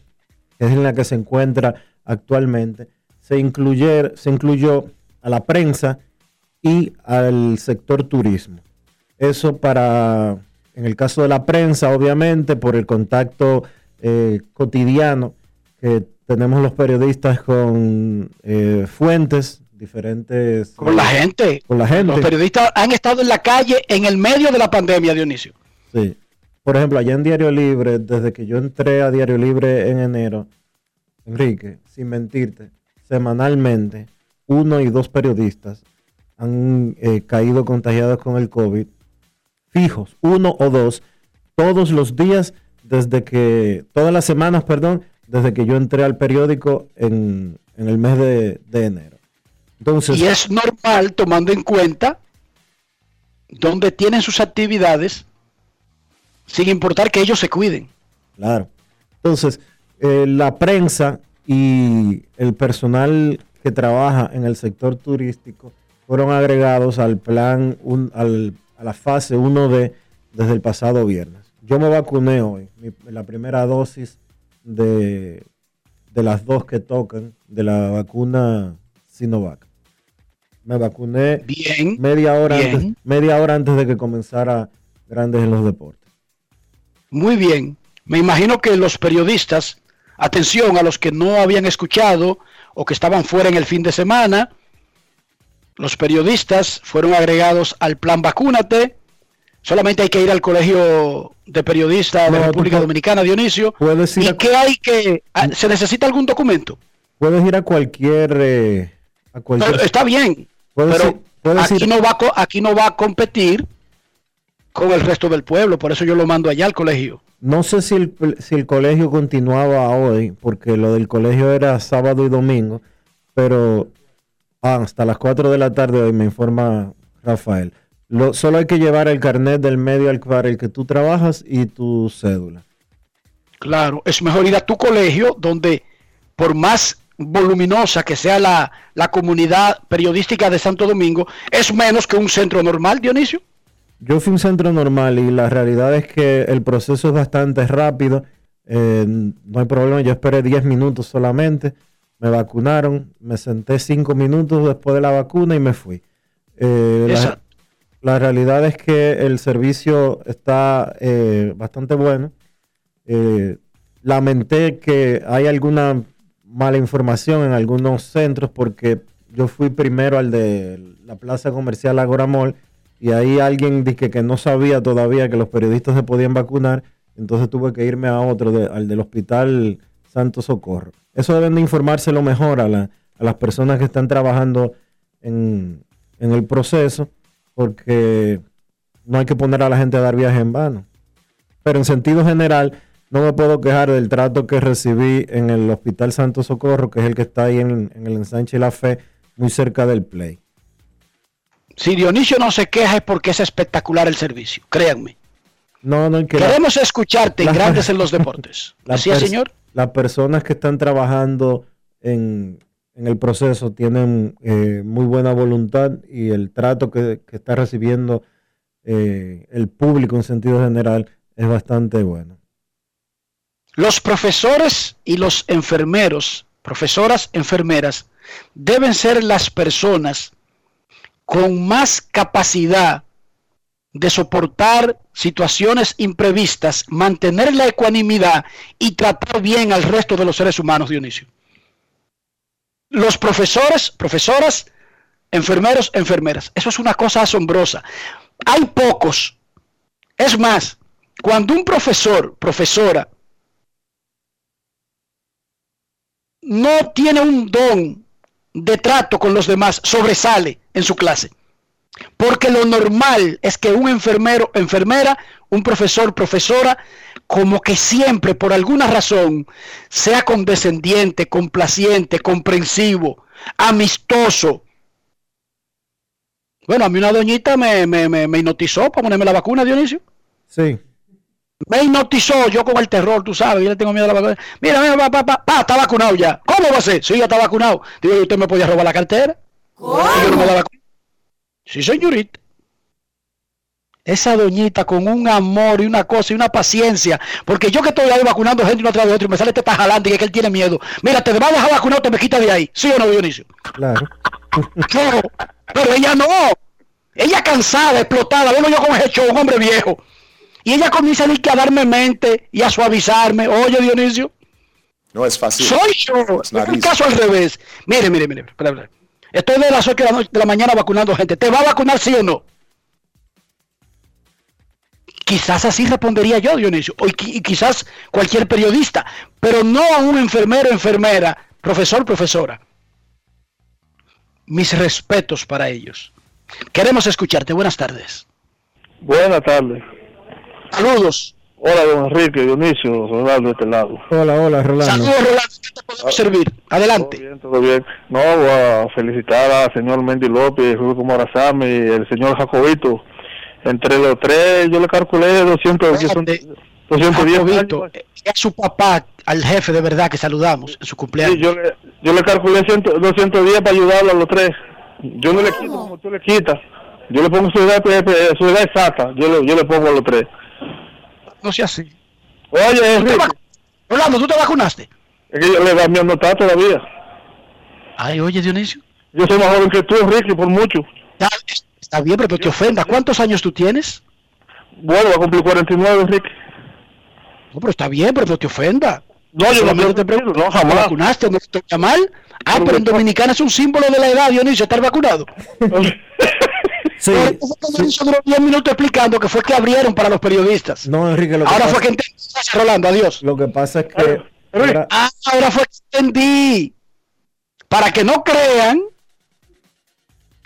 S3: que es en la que se encuentra actualmente, se, incluyer- se incluyó a la prensa y al sector turismo. Eso para, en el caso de la prensa, obviamente, por el contacto eh, cotidiano que tenemos los periodistas con eh, fuentes diferentes.
S5: Con la gente.
S3: Con la gente.
S5: Los periodistas han estado en la calle en el medio de la pandemia, Dionisio.
S3: Sí. Por ejemplo, allá en Diario Libre, desde que yo entré a Diario Libre en enero, Enrique, sin mentirte, semanalmente, uno y dos periodistas han eh, caído contagiados con el COVID, fijos, uno o dos, todos los días, desde que, todas las semanas, perdón, desde que yo entré al periódico en, en el mes de, de enero. Entonces,
S5: y es normal tomando en cuenta donde tienen sus actividades, sin importar que ellos se cuiden.
S3: Claro. Entonces, eh, la prensa y el personal que trabaja en el sector turístico fueron agregados al plan, un- al- a la fase 1D desde el pasado viernes. Yo me vacuné hoy, mi- la primera dosis de, de las dos que tocan de la vacuna Sinovac. Me vacuné
S5: Bien,
S3: media hora,
S5: bien.
S3: Antes, media hora antes de que comenzara Grandes en los Deportes.
S5: Muy bien. Me imagino que los periodistas, atención a los que no habían escuchado o que estaban fuera en el fin de semana, los periodistas fueron agregados al plan Vacúnate. Solamente hay que ir al colegio de periodistas de
S3: No,
S5: República Dominicana, Dionisio. ¿Y
S3: a-
S5: qué hay que...? ah, ¿Se necesita algún documento?
S3: Puedes ir a cualquier... eh, a cualquier
S5: Pero está bien,
S3: puedes
S5: pero
S3: ir-
S5: aquí
S3: ir-
S5: no, va a, aquí no va a competir con el resto del pueblo. Por eso yo lo mando allá al colegio.
S3: No sé si el, si el colegio continuaba hoy, porque lo del colegio era sábado y domingo, pero ah, hasta las 4 de la tarde hoy me informa Rafael. Lo, solo hay que llevar el carnet del medio al para el que tú trabajas y tu cédula.
S5: Claro, es mejor ir a tu colegio donde por más voluminosa que sea la, la comunidad periodística de Santo Domingo, es menos que un centro normal, Dionisio.
S3: Yo fui un centro normal y la realidad es que el proceso es bastante rápido. eh, no hay problema, yo esperé 10 minutos solamente. Me vacunaron, me senté 5 minutos después de la vacuna y me fui. Eh, la. La realidad es que el servicio está eh, bastante bueno. Eh, lamenté que hay alguna mala información en algunos centros porque yo fui primero al de la plaza comercial Agora Mall y ahí alguien dije que no sabía todavía que los periodistas se podían vacunar, entonces tuve que irme a otro, al del hospital Santo Socorro. Eso deben de informárselo mejor a, la- a las personas que están trabajando en el proceso, porque no hay que poner a la gente a dar viaje en vano. Pero en sentido general, no me puedo quejar del trato que recibí en el Hospital Santo Socorro, que es el que está ahí en, en el ensanche y la fe, muy cerca del Play.
S5: Si Dionisio no se queja es porque es espectacular el servicio, créanme.
S3: No, no, que la-
S5: Queremos escucharte
S3: la-
S5: Grandes en los Deportes.
S3: la
S5: Así es, señor.
S3: Las personas que están trabajando en, en el proceso tienen eh, muy buena voluntad y el trato que, está recibiendo eh, el público en sentido general es bastante bueno.
S5: Los profesores y los enfermeros, profesoras, enfermeras, deben ser las personas con más capacidad de soportar situaciones imprevistas, mantener la ecuanimidad y tratar bien al resto de los seres humanos, Dionisio. Los profesores, profesoras, enfermeros, enfermeras. Eso es una cosa asombrosa. Hay pocos. Es más, cuando un profesor, profesora, no tiene un don de trato con los demás, sobresale en su clase. Porque lo normal es que un enfermero, enfermera, un profesor, profesora, como que siempre, por alguna razón, sea condescendiente, complaciente, comprensivo, amistoso. Bueno, a mí una doñita me, me, me, me hipnotizó para ponerme la vacuna, Dionisio.
S3: Sí.
S5: Me hipnotizó yo con el terror, tú sabes, yo le tengo miedo a la vacuna. Mira, mira, pa, pa, pa, pa, está vacunado ya. ¿Cómo va a ser? Sí, ya está vacunado. Digo, ¿y usted me podía robar la cartera? Y yo no me daba cu- Sí, señorita. Esa doñita con un amor y una cosa y una paciencia. Porque yo que estoy ahí vacunando gente uno tras de otro y me sale este pajalante que, que él tiene miedo. Mira, te vas a dejar vacunar, te me quita de ahí. ¿Sí o no, Dionisio?
S3: Claro.
S5: Claro. Pero ella no. Ella cansada, explotada. Bueno, yo con show, un hombre viejo. Y ella comienza a, decir que a darme mente y a suavizarme. Oye, Dionisio,
S15: No es fácil.
S5: soy yo. Es
S15: easy.
S5: caso al revés. Mire, mire, mire. espera, espera. Estoy de las 8 de la, noche- de la mañana vacunando gente. ¿Te va a vacunar sí o no? Quizás así respondería yo, Dionisio. O y quizás cualquier periodista. Pero no a un enfermero, enfermera, profesor, profesora. Mis respetos para ellos. Queremos escucharte. Buenas tardes.
S14: Buenas tardes.
S5: Saludos.
S14: Hola, don Enrique, Dionisio, Rolando de este lado.
S3: Hola, hola, Rolando.
S5: Saludos, Rolando. ¿Qué te podemos servir? Adelante.
S14: Bien, todo bien. No, voy a felicitar al señor Mendy López, Rubio Morazami, el señor Jacobito. Entre los tres, yo le calculé 200, que son 210
S5: Jacobito,
S14: años.
S5: es su papá, al jefe de verdad que saludamos en su cumpleaños.
S14: Sí, yo le, yo le calculé 100, 210 para ayudarlo a los tres. Yo no le quito como tú le quitas. Yo le pongo su edad, eh, su edad exacta. Yo le, yo le pongo a los tres.
S5: No sea así.
S14: Oye,
S5: ¿Tú
S14: Enrique,
S5: vac- Rolando, ¿tú te vacunaste?
S14: es que yo le da mi anotar todavía.
S5: Ay, oye, Dionisio.
S14: Yo soy más joven que tú, Enrique, por mucho.
S5: Está bien, pero no te ofenda. ¿Cuántos años tú tienes?
S14: Bueno, va a cumplir 49, Enrique.
S5: No, pero está bien, pero no te ofenda.
S14: No, yo no
S5: te pregunto,
S14: no,
S5: ¿te
S14: jamás.
S5: vacunaste? ¿No te mal? Ah,
S14: Pero
S5: en Dominicana es un símbolo de la edad, Dionisio, estar vacunado.
S3: Sí,
S5: Dionisio duró 10 minutos explicando que fue que abrieron para los periodistas.
S3: no, Enrique, lo que
S5: Ahora
S3: pasa,
S5: fue que entendí. Rolando, adiós.
S3: lo que pasa es que
S5: Ah, ahora fue que entendí. Para que no crean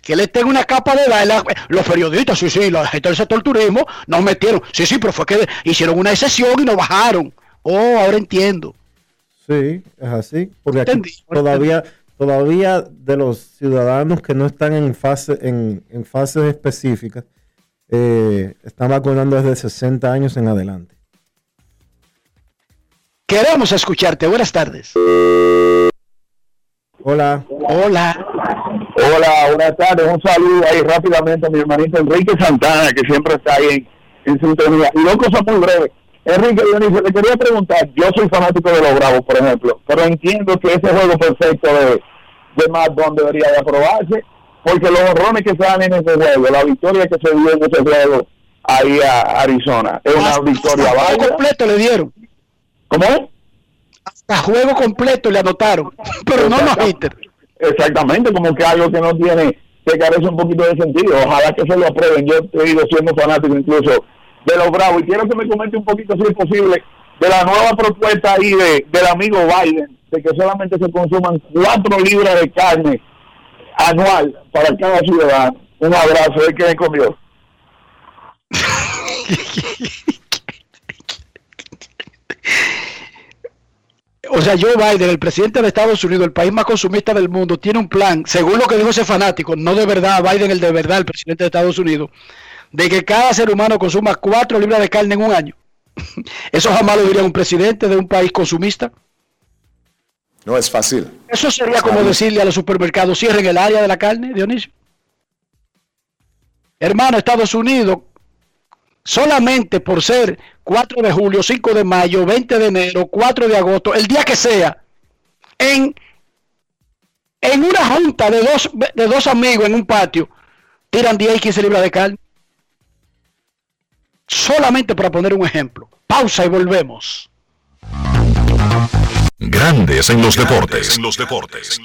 S5: que le tengo una capa de edad. la- Los periodistas, sí, sí, la gente del sector turismo nos metieron. Sí, sí, pero fue que hicieron una excepción y nos bajaron. Oh, ahora entiendo.
S3: Sí, es así, porque aquí todavía, todavía de los ciudadanos que no están en fase, en, en fases específicas, eh, están vacunando desde 60 años en adelante.
S5: Queremos escucharte. Buenas tardes.
S3: Hola.
S5: Hola.
S16: Hola, buenas tardes. Un saludo ahí rápidamente a mi hermanito Enrique Santana, que siempre está ahí en, en sintonía. Y dos cosas muy breves. Enrique Dionisio, le quería preguntar, yo soy fanático de los Bravos, por ejemplo, pero entiendo que ese juego perfecto de, de Matt Bond debería de aprobarse, porque los honrones que se dan en ese juego, la victoria que se dio en ese juego ahí a Arizona, es una victoria válida.
S5: completo le dieron.
S16: ¿Cómo es?
S5: Hasta juego completo le anotaron. Pero no nos hitter.
S16: Exactamente, como que algo que no tiene, que carece un poquito de sentido. Ojalá que se lo aprueben. Yo te digo, siendo fanático incluso de los Bravos. Y quiero que me comente un poquito, si es posible, de la nueva propuesta ahí de, del amigo Biden, de que solamente se consuman cuatro libras de carne anual para cada ciudadano. Un abrazo, ¿de qué comió?
S5: O sea, Joe Biden, el presidente de Estados Unidos, el país más consumista del mundo, tiene un plan, según lo que dijo ese fanático, no de verdad, Biden el de verdad, el presidente de Estados Unidos, de que cada ser humano consuma cuatro libras de carne en un año. Eso jamás lo diría un presidente de un país consumista.
S15: No es fácil.
S5: Eso sería como decirle a los supermercados, cierren el área de la carne, Dionisio. Hermano, Estados Unidos, solamente por ser 4 de julio, 5 de mayo, 20 de enero, 4 de agosto, el día que sea, en, en una junta de dos, de dos amigos en un patio, tiran 10 y 15 libras de carne. Solamente para poner un ejemplo. Pausa y volvemos.
S2: Grandes en los deportes. En los deportes.
S17: En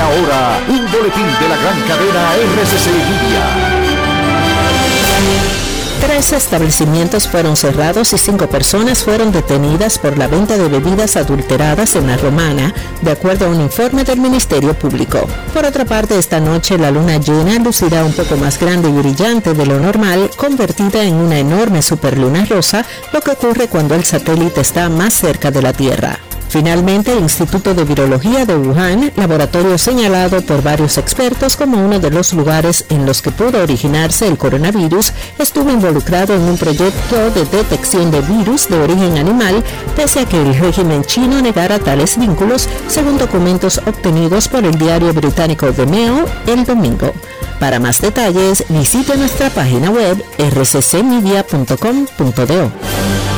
S18: Ahora, un boletín de la gran cadena RCC Libia.
S19: Tres establecimientos fueron cerrados y cinco personas fueron detenidas por la venta de bebidas adulteradas en la romana, de acuerdo a un informe del Ministerio Público. Por otra parte, esta noche la luna llena lucirá un poco más grande y brillante de lo normal, convertida en una enorme superluna rosa, lo que ocurre cuando el satélite está más cerca de la Tierra. Finalmente, el Instituto de Virología de Wuhan, laboratorio señalado por varios expertos como uno de los lugares en los que pudo originarse el coronavirus, estuvo involucrado en un proyecto de detección de virus de origen animal, pese a que el régimen chino negara tales vínculos, según documentos obtenidos por el diario británico The Mail el domingo. Para más detalles, visite nuestra página web rccmedia.com.do.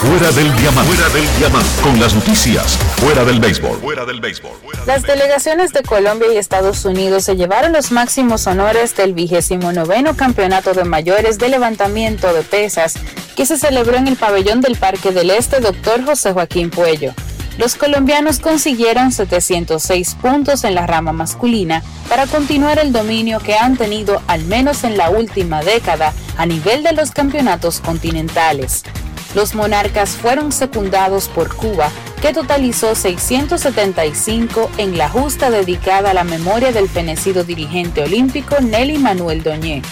S2: Fuera del diamante. Fuera del diamante. Con las noticias. Fuera del béisbol. Fuera del béisbol.
S20: Las delegaciones de Colombia y Estados Unidos se llevaron los máximos honores del vigésimo noveno campeonato de mayores de levantamiento de pesas que se celebró en el pabellón del Parque del Este Dr. José Joaquín Puello. Los colombianos consiguieron 706 puntos en la rama masculina para continuar el dominio que han tenido al menos en la última década a nivel de los campeonatos continentales. Los monarcas fueron secundados por Cuba, que totalizó 675 en la justa dedicada a la memoria del fenecido dirigente olímpico Nelly Manuel Doñé.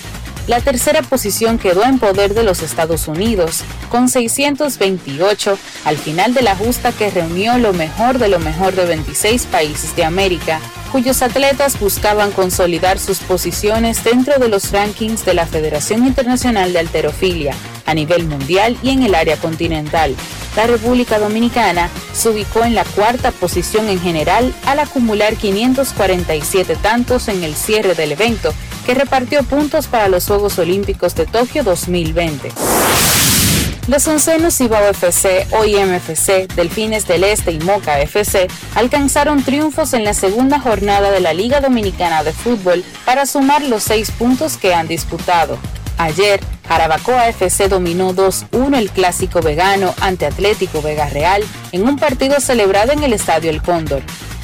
S20: La tercera posición quedó en poder de los Estados Unidos, con 628 al final de la justa que reunió lo mejor de lo mejor de 26 países de América, cuyos atletas buscaban consolidar sus posiciones dentro de los rankings de la Federación Internacional de Alterofilia, a nivel mundial y en el área continental. La República Dominicana se ubicó en la cuarta posición en general al acumular 547 tantos en el cierre del evento, que repartió puntos para los Juegos Olímpicos de Tokio 2020. Los oncenos Cibao FC, OIM FC, Delfines del Este y Moca FC alcanzaron triunfos en la segunda jornada de la Liga Dominicana de Fútbol para sumar los seis puntos que han disputado. Ayer, Jarabacoa FC dominó 2-1 el clásico vegano ante Atlético Vega Real en un partido celebrado en el Estadio El Cóndor.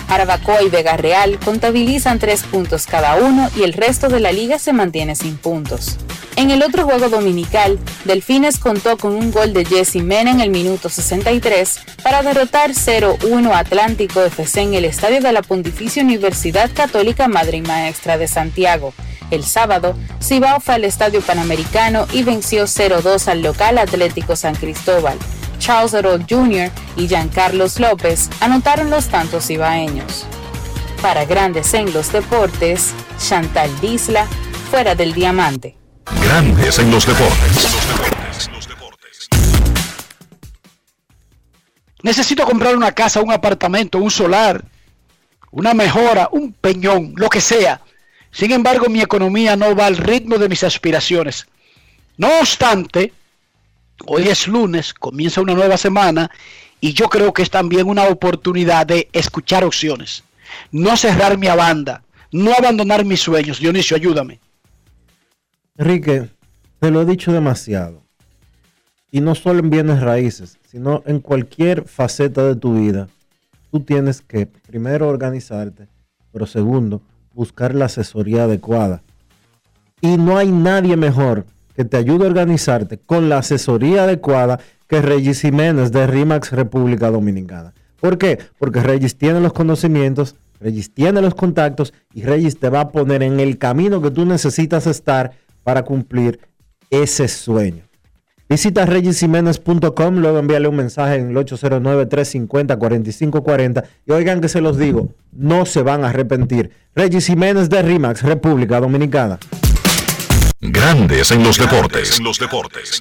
S20: Jarabacoa y Vega Real contabilizan tres puntos cada uno y el resto de la liga se mantiene sin puntos. En el otro juego dominical, Delfines contó con un gol de Jesse Mena en el minuto 63 para derrotar 0-1 a Atlántico FC en el estadio de la Pontificia Universidad Católica Madre y Maestra de Santiago. El sábado, Cibao fue al Estadio Panamericano y venció 0-2 al local Atlético San Cristóbal. Charles Herod Jr. y Giancarlos López anotaron los tantos cibaeños. Para Grandes en los Deportes, Chantal Disla, fuera del diamante.
S2: Grandes en los deportes.
S5: Necesito comprar una casa, un apartamento, un solar, una mejora, un peñón, lo que sea. Sin embargo, mi economía no va al ritmo de mis aspiraciones. No obstante, hoy es lunes, comienza una nueva semana y yo creo que es también una oportunidad de escuchar opciones. No cerrar mi banda, no abandonar mis sueños. Dionisio, ayúdame.
S3: Enrique, te lo he dicho demasiado. Y no solo en bienes raíces, sino en cualquier faceta de tu vida. Tú tienes que, primero, organizarte, pero segundo, buscar la asesoría adecuada. Y no hay nadie mejor que te ayude a organizarte con la asesoría adecuada que Regis Jiménez de RIMAX República Dominicana. ¿Por qué? Porque Regis tiene los conocimientos, Regis tiene los contactos y Regis te va a poner en el camino que tú necesitas estar para cumplir ese sueño. Visita regisjiménez.com, luego envíale un mensaje en el 809-350-4540 y oigan que se los digo, no se van a arrepentir. Regis Jiménez de RIMAX, República Dominicana.
S2: Grandes en los deportes.
S21: los deportes.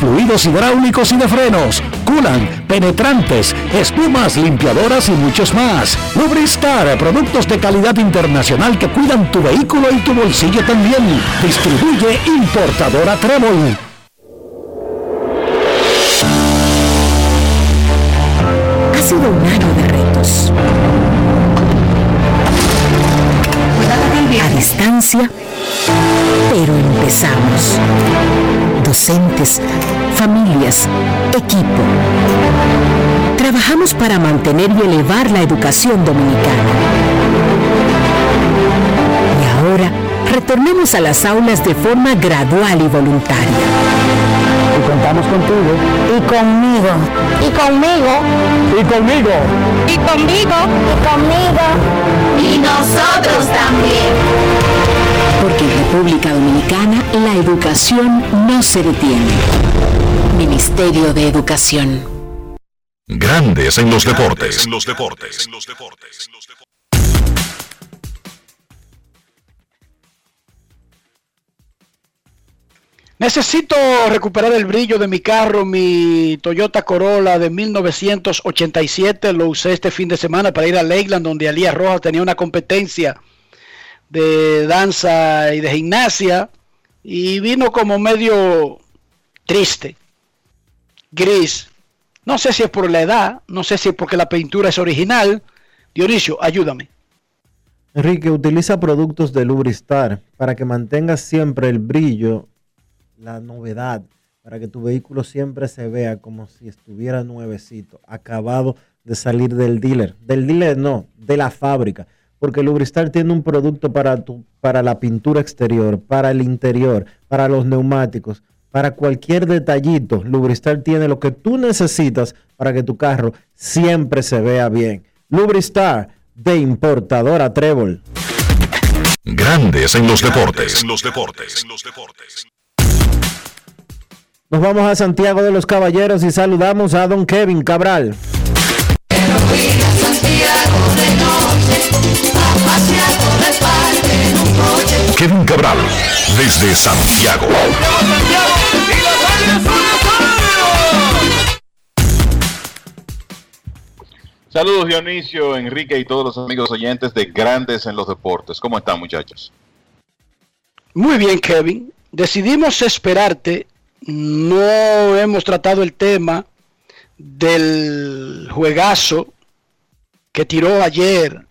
S22: fluidos hidráulicos y de frenos, culan, penetrantes, espumas, limpiadoras y muchos más. Lubristar, productos de calidad internacional que cuidan tu vehículo y tu bolsillo también. Distribuye importadora Trébol.
S23: Ha sido un año de retos. A distancia, pero empezamos. Docentes, familias, equipo. Trabajamos para mantener y elevar la educación dominicana. Y ahora, retornemos a las aulas de forma gradual y voluntaria. Y contamos contigo. Y conmigo. Y conmigo. Y conmigo.
S4: Y conmigo. Y conmigo. Y nosotros también.
S23: Porque en República Dominicana la educación no se detiene. Ministerio de Educación.
S2: Grandes en los deportes.
S21: En los deportes.
S5: Necesito recuperar el brillo de mi carro, mi Toyota Corolla de 1987. Lo usé este fin de semana para ir a Leyland, donde Alía Rojas tenía una competencia de danza y de gimnasia. Y vino como medio triste, gris. No sé si es por la edad, no sé si es porque la pintura es original. Dionisio, ayúdame.
S3: Enrique, utiliza productos de Lubristar para que mantengas siempre el brillo, la novedad, para que tu vehículo siempre se vea como si estuviera nuevecito, acabado de salir del dealer. Del dealer no, de la fábrica. Porque Lubristar tiene un producto para, tu, para la pintura exterior, para el interior, para los neumáticos, para cualquier detallito. Lubristar tiene lo que tú necesitas para que tu carro siempre se vea bien. Lubristar de importadora Trébol.
S2: Grandes en los deportes.
S21: En los deportes.
S3: Nos vamos a Santiago de los Caballeros y saludamos a don Kevin Cabral.
S2: Kevin Cabral, desde Santiago.
S24: Saludos Dionisio, Enrique y todos los amigos oyentes de Grandes en los Deportes. ¿Cómo están muchachos?
S5: Muy bien, Kevin. Decidimos esperarte. No hemos tratado el tema del juegazo que tiró ayer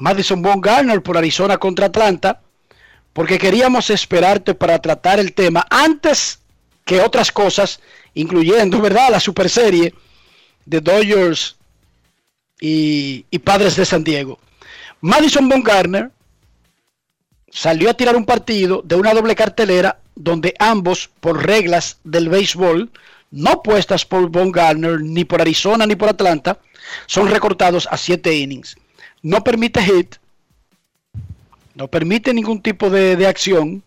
S5: Madison Garner por Arizona contra Atlanta, porque queríamos esperarte para tratar el tema antes que otras cosas, incluyendo, ¿verdad?, la super serie de Dodgers y, Padres de San Diego. Madison Garner salió a tirar un partido de una doble cartelera donde ambos, por reglas del béisbol, no puestas por Von Garner, ni por Arizona, ni por Atlanta, son recortados a siete innings. No permite hit, no permite ningún tipo de, de acción.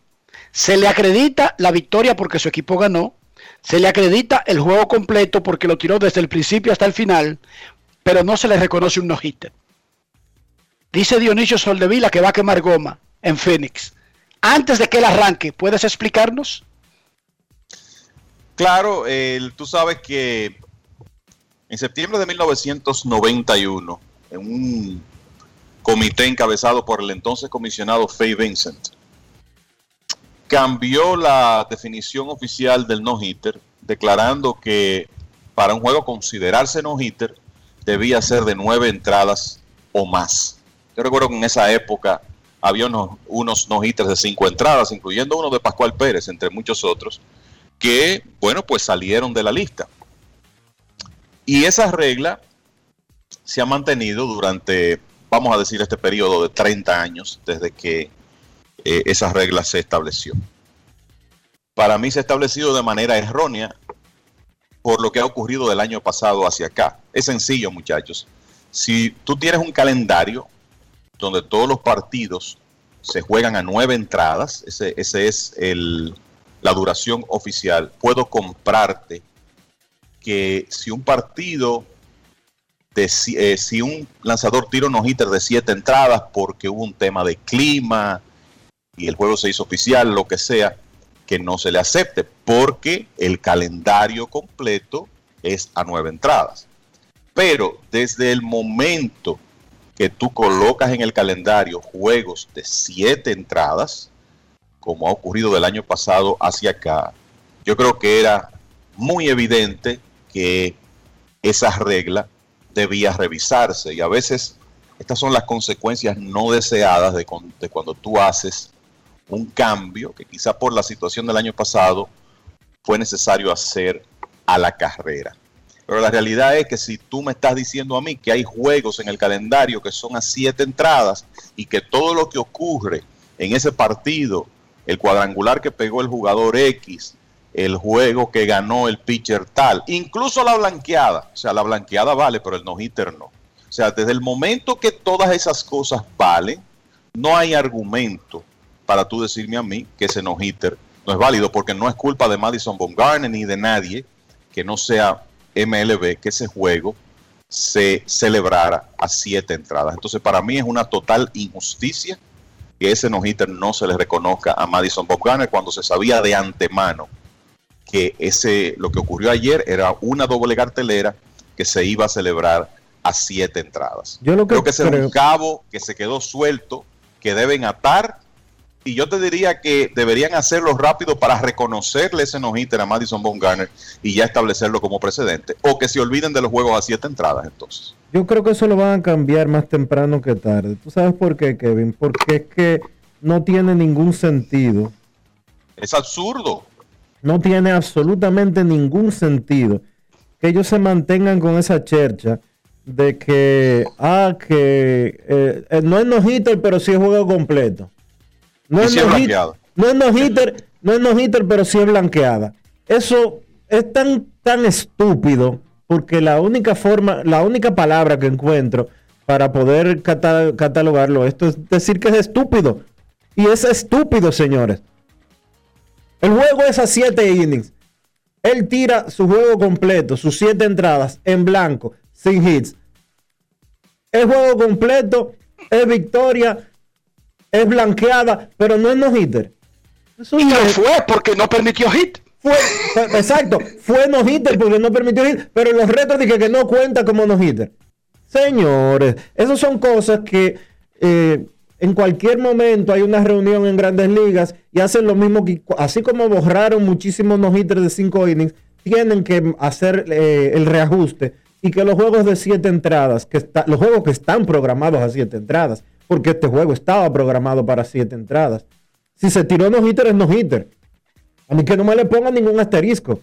S5: Se le acredita la victoria porque su equipo ganó. Se le acredita el juego completo porque lo tiró desde el principio hasta el final, pero no se le reconoce un no-hitter. Dice Dionisio Soldevila que va a quemar goma en Phoenix. Antes de que él arranque, ¿puedes explicarnos?
S24: Claro, tú sabes que en septiembre de 1991, en un comité encabezado por el entonces comisionado Faye Vincent, cambió la definición oficial del no-hitter, declarando que para un juego considerarse no-hitter debía ser de nueve entradas o más. Yo recuerdo que en esa época había unos, unos no-hitters de cinco entradas, incluyendo uno de Pascual Pérez, entre muchos otros, que, bueno, pues salieron de la lista. Y esa regla se ha mantenido durante, vamos a decir, este periodo de 30 años, desde que eh, esa regla se estableció. Para mí se ha establecido de manera errónea por lo que ha ocurrido del año pasado hacia acá. Es sencillo, muchachos. Si tú tienes un calendario donde todos los partidos se juegan a nueve entradas, ese, ese es el, la duración oficial, puedo comprarte que si un partido, eh, si un lanzador tira un hitter de siete entradas porque hubo un tema de clima y el juego se hizo oficial, lo que sea, que no se le acepte, porque el calendario completo es a nueve entradas. Pero desde el momento que tú colocas en el calendario juegos de siete entradas, como ha ocurrido del año pasado hacia acá, yo creo que era muy evidente que esa regla debía revisarse y a veces estas son las consecuencias no deseadas de, con- de cuando tú haces un cambio que quizá por la situación del año pasado fue necesario hacer a la carrera. Pero la realidad es que si tú me estás diciendo a mí que hay juegos en el calendario que son a siete entradas y que todo lo que ocurre en ese partido, el cuadrangular que pegó el jugador X, el juego que ganó el pitcher tal, incluso la blanqueada, o sea, la blanqueada vale, pero el no-hitter no. O sea, desde el momento que todas esas cosas valen, no hay argumento para tú decirme a mí que ese no-hitter no es válido, porque no es culpa de Madison Bumgarner ni de nadie que no sea MLB que ese juego se celebrara a siete entradas. Entonces, para mí es una total injusticia que ese no-hitter no se le reconozca a Madison Bumgarner cuando se sabía de antemano que ese lo que ocurrió ayer era una doble cartelera que se iba a celebrar a siete entradas.
S3: Yo lo que
S24: creo que ese es
S3: creo-
S24: un cabo que se quedó suelto, que deben atar, y yo te diría que deberían hacerlo rápido para reconocerle ese no-hitter a Madison Bumgarner y ya establecerlo como precedente, o que se olviden de los juegos a siete entradas entonces.
S3: Yo creo que eso lo van a cambiar más temprano que tarde. ¿Tú sabes por qué, Kevin? Porque es que no tiene ningún sentido.
S24: Es absurdo.
S3: No tiene absolutamente ningún sentido que ellos se mantengan con esa chercha de que, ah, que eh, eh, no es no-hitter, pero sí es juego completo. No es
S24: es
S3: no-hit-
S24: blanqueado.
S3: no es no-hitter, no es pero sí es blanqueada. Eso es tan, tan estúpido porque la única forma, la única palabra que encuentro para poder cata- catalogarlo esto es decir que es estúpido. Y es estúpido, señores. El juego es a 7 innings. Él tira su juego completo, sus 7 entradas en blanco, sin hits. El juego completo es victoria, es blanqueada, pero no es no hitter.
S5: Y no fue porque no permitió hit.
S3: Fue, exacto, fue no hitter porque no permitió hit, pero los retos dije que no cuenta como no hitter. Señores, esas son cosas que eh, en cualquier momento hay una reunión en grandes ligas y hacen lo mismo que, así como borraron muchísimos no de 5 innings, tienen que hacer eh, el reajuste y que los juegos de 7 entradas, que los juegos que están programados a 7 entradas, porque este juego estaba programado para 7 entradas. Si se tiró no hitter es no hitter. A mí que no me le pongan ningún asterisco.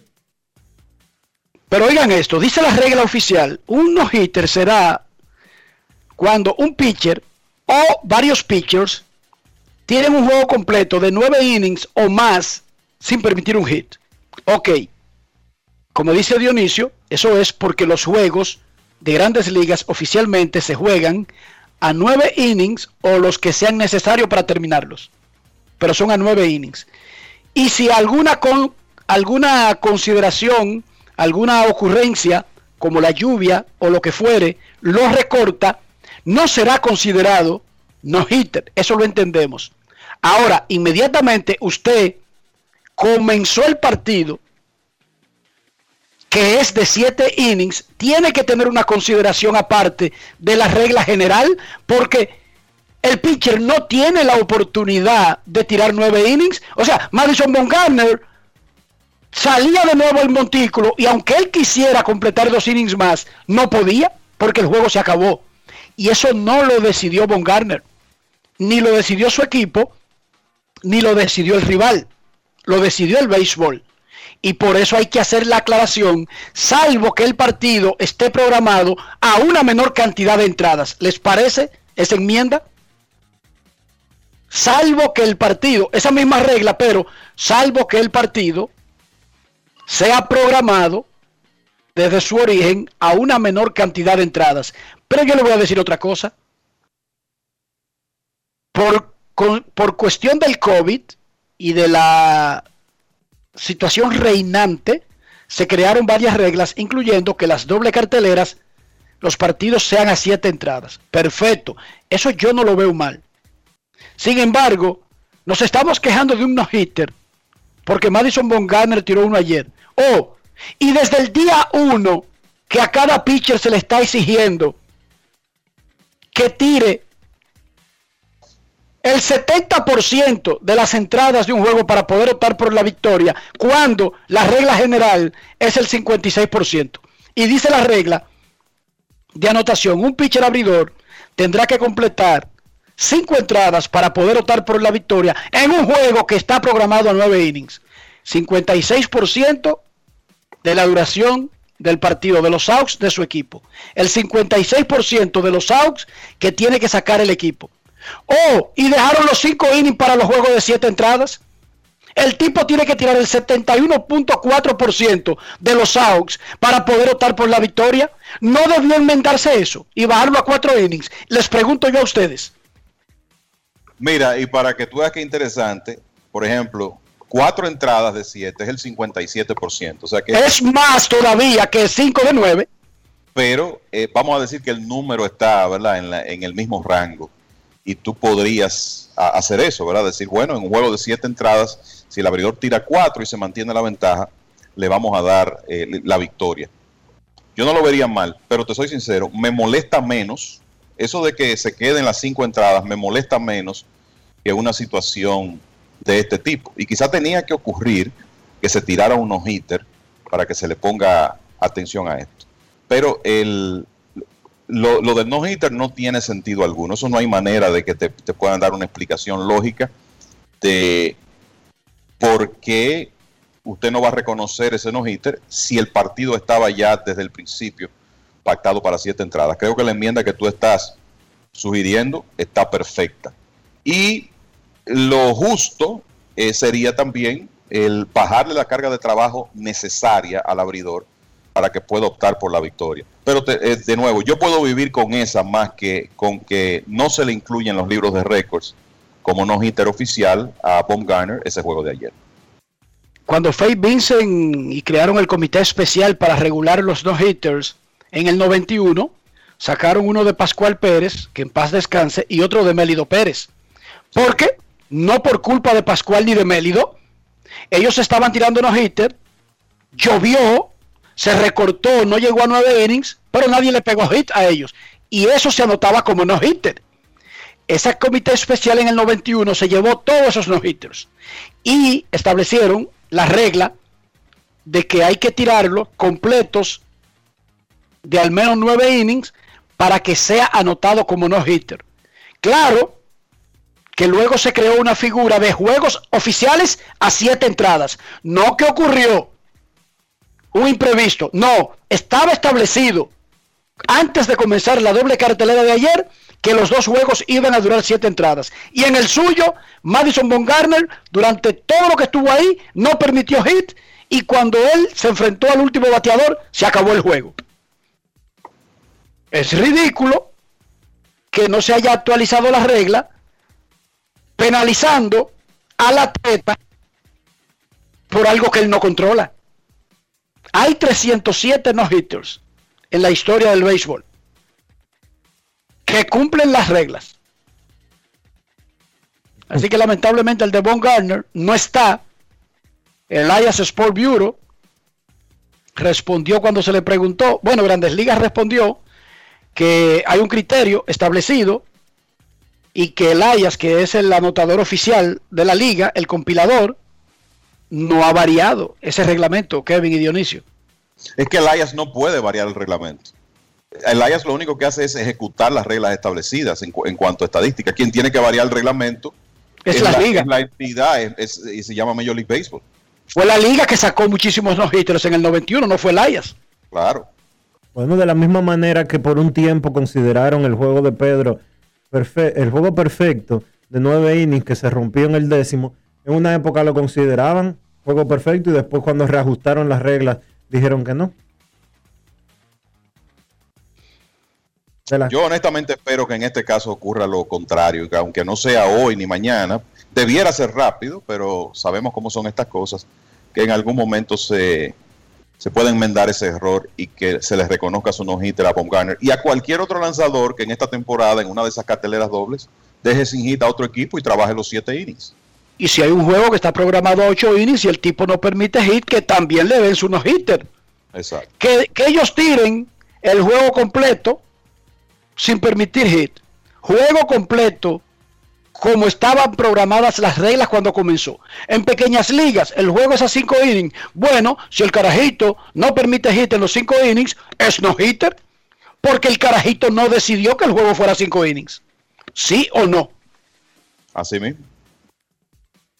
S5: Pero oigan esto, dice la regla oficial, un no-hitter será cuando un pitcher o varios pitchers tienen un juego completo de nueve innings o más sin permitir un hit. Ok, como dice Dionisio, eso es porque los juegos de grandes ligas oficialmente se juegan a nueve innings o los que sean necesarios para terminarlos. Pero son a nueve innings. Y si alguna, con, alguna consideración, alguna ocurrencia, como la lluvia o lo que fuere, lo recorta, no será considerado no hitter. Eso lo entendemos. Ahora, inmediatamente usted comenzó el partido, que es de 7 innings, tiene que tener una consideración aparte de la regla general, porque el pitcher no tiene la oportunidad de tirar 9 innings. O sea, Madison Bumgarner salía de nuevo el montículo y aunque él quisiera completar dos innings más, no podía porque el juego se acabó. Y eso no lo decidió Bumgarner, ni lo decidió su equipo, ni lo decidió el rival, lo decidió el béisbol. Y por eso hay que hacer la aclaración, salvo que el partido esté programado a una menor cantidad de entradas. ¿Les parece esa enmienda? Salvo que el partido, esa misma regla, pero salvo que el partido sea programado desde su origen a una menor cantidad de entradas. Pero yo le voy a decir otra cosa. Por, con- por cuestión del COVID y de la situación reinante, se crearon varias reglas, incluyendo que las doble carteleras, los partidos sean a siete entradas. Perfecto. Eso yo no lo veo mal. Sin embargo, nos estamos quejando de un no-hitter porque Madison Bumgarner tiró uno ayer. Oh, y desde el día uno que a cada pitcher se le está exigiendo que tire el 70% de las entradas de un juego para poder optar por la victoria, cuando la regla general es el 56%. Y dice la regla de anotación, un pitcher abridor tendrá que completar cinco entradas para poder optar por la victoria en un juego que está programado a nueve innings. 56% de la duración del partido de los outs de su equipo. El 56% de los outs que tiene que sacar el equipo. Oh, y dejaron los cinco innings para los juegos de siete entradas. El tipo tiene que tirar el 71.4% de los outs para poder optar por la victoria. No debió enmendarse eso y bajarlo a cuatro innings. Les pregunto yo a ustedes.
S24: Mira, y para que tú veas qué interesante, por ejemplo, cuatro entradas de siete es el 57%. O sea que
S5: Es más todavía que 5 de 9.
S24: pero eh, vamos a decir que el número está, ¿verdad? En, la- en el mismo rango. Y tú podrías a- hacer eso, ¿verdad? Decir, bueno, en un juego de siete entradas, si el abridor tira cuatro y se mantiene la ventaja, le vamos a dar eh, la victoria. Yo no lo vería mal, pero te soy sincero, me molesta menos, eso de que se queden las cinco entradas, me molesta menos que una situación de este tipo. Y quizá tenía que ocurrir que se tirara un no-hitter para que se le ponga atención a esto. Pero el, lo, lo del no-hitter no tiene sentido alguno. Eso no hay manera de que te, te puedan dar una explicación lógica de por qué usted no va a reconocer ese no-hitter si el partido estaba ya desde el principio pactado para siete entradas. Creo que la enmienda que tú estás sugiriendo está perfecta. Y lo justo eh, sería también el bajarle la carga de trabajo necesaria al abridor para que pueda optar por la victoria. Pero eh, de nuevo, yo puedo vivir con esa más que con que no se le incluya en los libros de récords como no hitter oficial a Garner ese juego de ayer.
S5: Cuando Faye Vincent y crearon el comité especial para regular los no-hitters en el 91, sacaron uno de Pascual Pérez, que en paz descanse, y otro de Mélido Pérez. ¿Por qué? No por culpa de Pascual ni de Mélido. Ellos estaban tirando no hitter, llovió, se recortó, no llegó a nueve innings, pero nadie le pegó hit a ellos. Y eso se anotaba como no hitter. Ese comité especial en el 91 se llevó todos esos no hitters y establecieron la regla de que hay que tirarlos completos de al menos nueve innings para que sea anotado como no hitter. Claro que luego se creó una figura de juegos oficiales a siete entradas. No que ocurrió un imprevisto. No, estaba establecido antes de comenzar la doble cartelera de ayer que los dos juegos iban a durar siete entradas. Y en el suyo, Madison Bumgarner, durante todo lo que estuvo ahí, no permitió hit. Y cuando él se enfrentó al último bateador, se acabó el juego. Es ridículo que no se haya actualizado la regla, penalizando al atleta por algo que él no controla. Hay 307 no-hitters en la historia del béisbol que cumplen las reglas. Así que lamentablemente el de Von Garner no está. El IAS Sport Bureau respondió cuando se le preguntó, bueno, Grandes Ligas respondió que hay un criterio establecido y que el IAS, que es el anotador oficial de la liga, el compilador, no ha variado ese reglamento, Kevin y Dionisio.
S24: Es que el IAS no puede variar el reglamento el IAS lo único que hace es ejecutar las reglas establecidas en, cuanto a estadística. Quien tiene que variar el reglamento
S5: es, la, liga.
S24: Es la entidad y se llama Major League Baseball.
S5: Fue la liga que sacó muchísimos no en el 91, no fue el IAS.
S24: Claro.
S3: Bueno, de la misma manera que por un tiempo consideraron el juego de Pedro, el juego perfecto de nueve innings que se rompió en el décimo, en una época lo consideraban juego perfecto y después cuando reajustaron las reglas dijeron que no.
S24: Yo honestamente espero que en este caso ocurra lo contrario, que aunque no sea hoy ni mañana, debiera ser rápido, pero sabemos cómo son estas cosas, que en algún momento se, se puede enmendar ese error y que se les reconozca su no-hitter a Garner y a cualquier otro lanzador que en esta temporada, en una de esas carteleras dobles, deje sin hit a otro equipo y trabaje los siete innings.
S5: Y si hay un juego que está programado a ocho innings y el tipo no permite hit, que también le den su no-hitter.
S24: Exacto.
S5: Que, que ellos tiren el juego completo sin permitir hit. Juego completo como estaban programadas las reglas cuando comenzó. En pequeñas ligas, el juego es a 5 innings. Bueno, si el carajito no permite hit en los 5 innings, es no hitter. Porque el carajito no decidió que el juego fuera 5 innings. ¿Sí o no?
S24: Así mismo.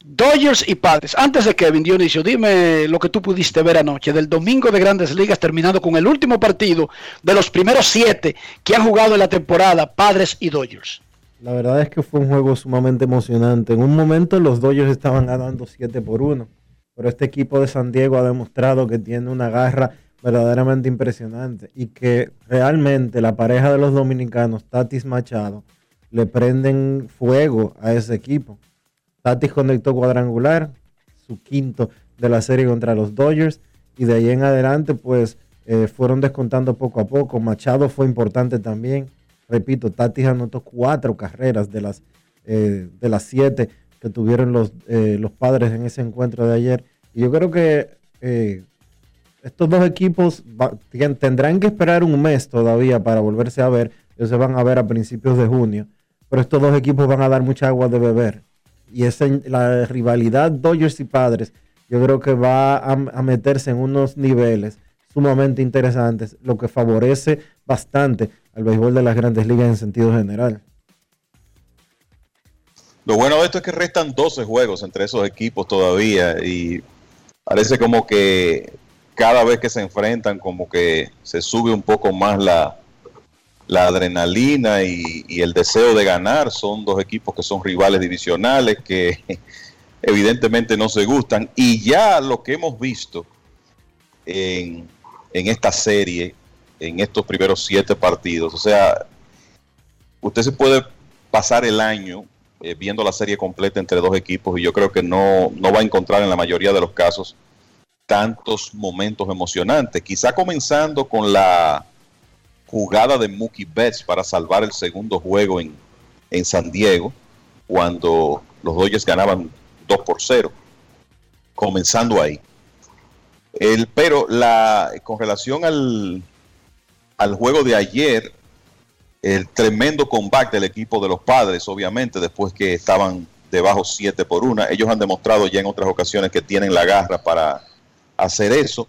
S5: Dodgers y Padres. Antes de Kevin Dionisio, dime lo que tú pudiste ver anoche del domingo de Grandes Ligas, terminando con el último partido de los primeros siete que han jugado en la temporada, Padres y Dodgers.
S3: La verdad es que fue un juego sumamente emocionante. En un momento los Dodgers estaban ganando 7 por 1, pero este equipo de San Diego ha demostrado que tiene una garra verdaderamente impresionante y que realmente la pareja de los dominicanos, Tatis Machado, le prenden fuego a ese equipo. Tatis conectó cuadrangular, su quinto de la serie contra los Dodgers. Y de ahí en adelante, pues eh, fueron descontando poco a poco. Machado fue importante también. Repito, Tatis anotó cuatro carreras de las, eh, de las siete que tuvieron los, eh, los padres en ese encuentro de ayer. Y yo creo que estos dos equipos tendrán que esperar un mes todavía para volverse a ver. Ellos se van a ver a principios de junio. Pero estos dos equipos van a dar mucha agua de beber y esa, la rivalidad Dodgers y Padres, yo creo que va a, meterse en unos niveles sumamente interesantes, lo que favorece bastante al béisbol de las grandes ligas en sentido general.
S24: Lo bueno de esto es que restan 12 juegos entre esos equipos todavía y parece como que cada vez que se enfrentan como que se sube un poco más la, la adrenalina y, el deseo de ganar. Son dos equipos que son rivales divisionales que evidentemente no se gustan. Y ya lo que hemos visto en, esta serie, en estos primeros siete partidos, o sea, usted se puede pasar el año eh, viendo la serie completa entre dos equipos y yo creo que no, no va a encontrar en la mayoría de los casos tantos momentos emocionantes. Quizá comenzando con la jugada de Mookie Betts para salvar el segundo juego en, San Diego, cuando los Dodgers ganaban 2 por 0. comenzando ahí. El, pero la, con relación al, al juego de ayer, el tremendo comeback del equipo de los padres, obviamente, después que estaban debajo 7 por 1. Ellos han demostrado ya en otras ocasiones que tienen la garra para hacer eso.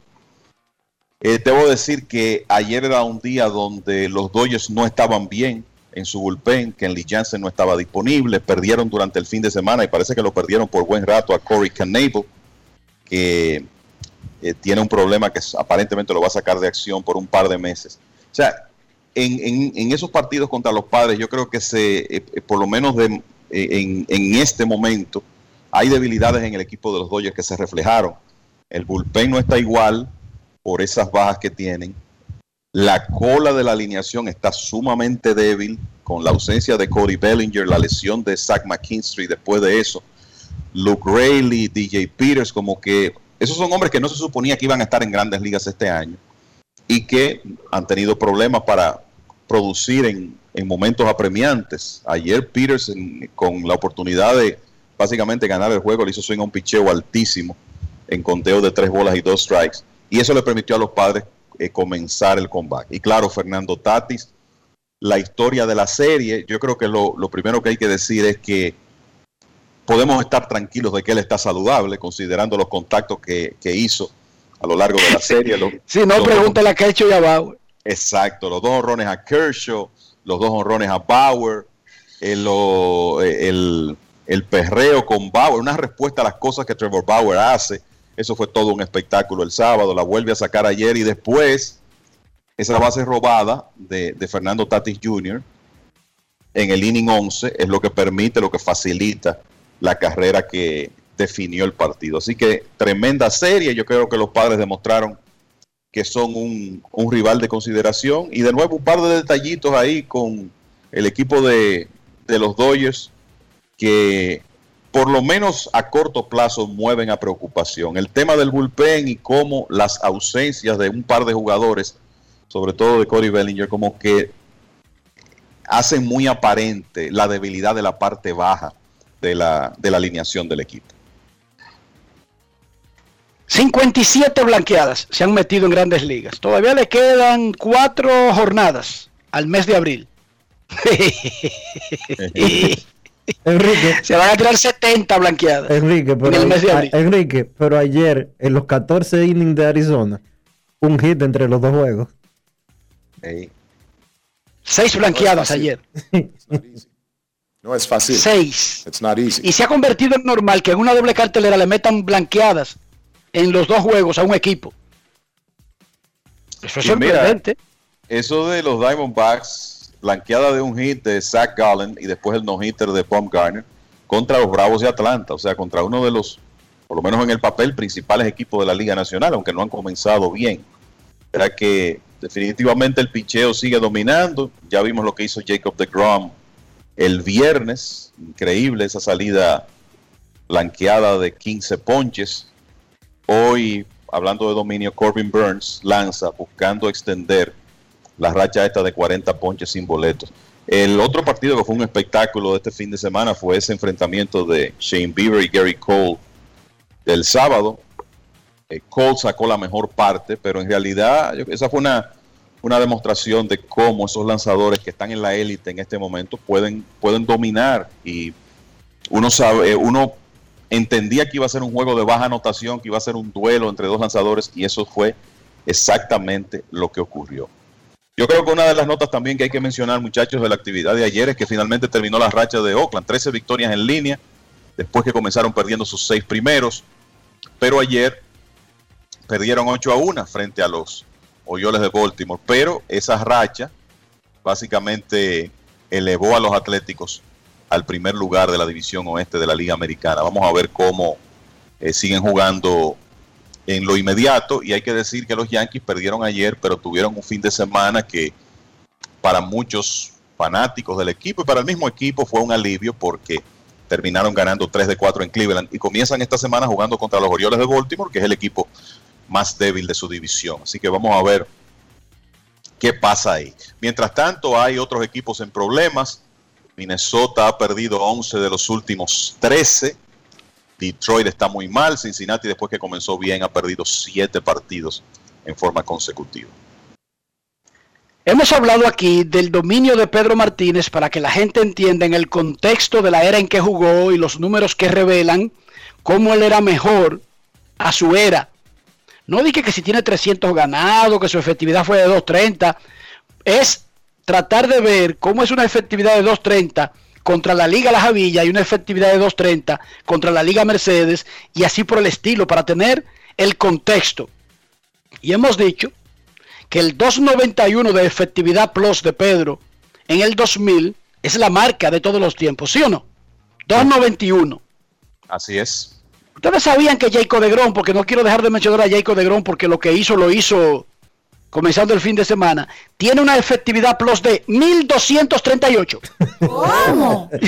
S24: Eh, debo decir que ayer era un día donde los Dodgers no estaban bien en su bullpen, que Lee Jansen no estaba disponible, perdieron durante el fin de semana y parece que lo perdieron por buen rato a Corey Knable, que eh, tiene un problema que aparentemente lo va a sacar de acción por un par de meses. O sea, en, esos partidos contra los padres, yo creo que se, eh, eh, por lo menos de, en, en este momento, hay debilidades en el equipo de los Dodgers que se reflejaron. El bullpen no está igual por esas bajas que tienen. La cola de la alineación está sumamente débil con la ausencia de Cody Bellinger, la lesión de Zach McKinstry después de eso. Luke Rayleigh, DJ Peters, como que esos son hombres que no se suponía que iban a estar en grandes ligas este año y que han tenido problemas para producir en, momentos apremiantes. Ayer Peters con la oportunidad de básicamente ganar el juego le hizo swing un picheo altísimo en conteo de tres bolas y dos strikes y eso le permitió a los padres eh, comenzar el combate. Y claro, Fernando Tatis, la historia de la serie, yo creo que lo, primero que hay que decir es que podemos estar tranquilos de que él está saludable, considerando los contactos que, hizo a lo largo de la serie.
S5: Si no, pregúntale a Kershaw y a Bauer.
S24: Exacto, los dos honrones a Kershaw, los dos honrones a Bauer, el, el, el perreo con Bauer, una respuesta a las cosas que Trevor Bauer hace eso fue todo un espectáculo el sábado, la vuelve a sacar ayer y después esa base robada de, Fernando Tatis Jr. en el inning 11 es lo que permite, lo que facilita la carrera que definió el partido. Así que tremenda serie, yo creo que los padres demostraron que son un, rival de consideración y de nuevo un par de detallitos ahí con el equipo de, de los Dodgers que por lo menos a corto plazo mueven a preocupación. El tema del bullpen y cómo las ausencias de un par de jugadores, sobre todo de Cody Bellinger, como que hacen muy aparente la debilidad de la parte baja de la, de la alineación del equipo.
S5: 57 blanqueadas se han metido en grandes ligas. Todavía le quedan cuatro jornadas al mes de abril.
S3: Enrique.
S5: Se van a tirar 70 blanqueadas.
S3: Enrique, pero, Enrique, pero ayer, en los 14 innings de Arizona, un hit entre los dos juegos.
S5: Seis blanqueadas ayer.
S15: No es fácil.
S5: Seis. Y se ha convertido en normal que en una doble cartelera le metan blanqueadas en los dos juegos a un equipo.
S24: Eso es sorprendente. eso de los Diamondbacks blanqueada de un hit de Zach Gallen y después el no-hitter de Garner contra los Bravos de Atlanta, o sea, contra uno de los, por lo menos en el papel, principales equipos de la Liga Nacional, aunque no han comenzado bien. Era que definitivamente el picheo sigue dominando. Ya vimos lo que hizo Jacob de Grom el viernes, increíble esa salida blanqueada de 15 ponches. Hoy, hablando de dominio, Corbin Burns lanza buscando extender la racha esta de 40 ponches sin boletos. El otro partido que fue un espectáculo de este fin de semana fue ese enfrentamiento de Shane Bieber y Gary Cole del sábado. Eh, Cole sacó la mejor parte, pero en realidad esa fue una, una demostración de cómo esos lanzadores que están en la élite en este momento pueden, pueden dominar y uno sabe, uno entendía que iba a ser un juego de baja anotación, que iba a ser un duelo entre dos lanzadores y eso fue exactamente lo que ocurrió. Yo creo que una de las notas también que hay que mencionar, muchachos, de la actividad de ayer es que finalmente terminó la racha de Oakland, 13 victorias en línea, después que comenzaron perdiendo sus seis primeros, pero ayer perdieron 8 a 1 frente a los Orioles de Baltimore, pero esa racha básicamente elevó a los Atléticos al primer lugar de la división oeste de la Liga Americana. Vamos a ver cómo eh, siguen jugando en lo inmediato y hay que decir que los Yankees perdieron ayer, pero tuvieron un fin de semana que para muchos fanáticos del equipo y para el mismo equipo fue un alivio porque terminaron ganando 3 de 4 en Cleveland y comienzan esta semana jugando contra los Orioles de Baltimore, que es el equipo más débil de su división. Así que vamos a ver qué pasa ahí. Mientras tanto, hay otros equipos en problemas. Minnesota ha perdido 11 de los últimos 13 Detroit está muy mal. Cincinnati, después que comenzó bien, ha perdido siete partidos en forma consecutiva.
S5: Hemos hablado aquí del dominio de Pedro Martínez para que la gente entienda en el contexto de la era en que jugó y los números que revelan cómo él era mejor a su era. No dije que si tiene 300 ganados, que su efectividad fue de 230. Es tratar de ver cómo es una efectividad de 230 contra la Liga La Javilla y una efectividad de 230 contra la Liga Mercedes y así por el estilo para tener el contexto. Y hemos dicho que el 291 de efectividad plus de Pedro en el 2000 es la marca de todos los tiempos, ¿sí o no? 291.
S24: Así es.
S5: Ustedes sabían que Jacob de Grom, porque no quiero dejar de mencionar a Jacob de Grom, porque lo que hizo lo hizo comenzando el fin de semana, tiene una efectividad plus de 1238.
S4: ¿Cómo?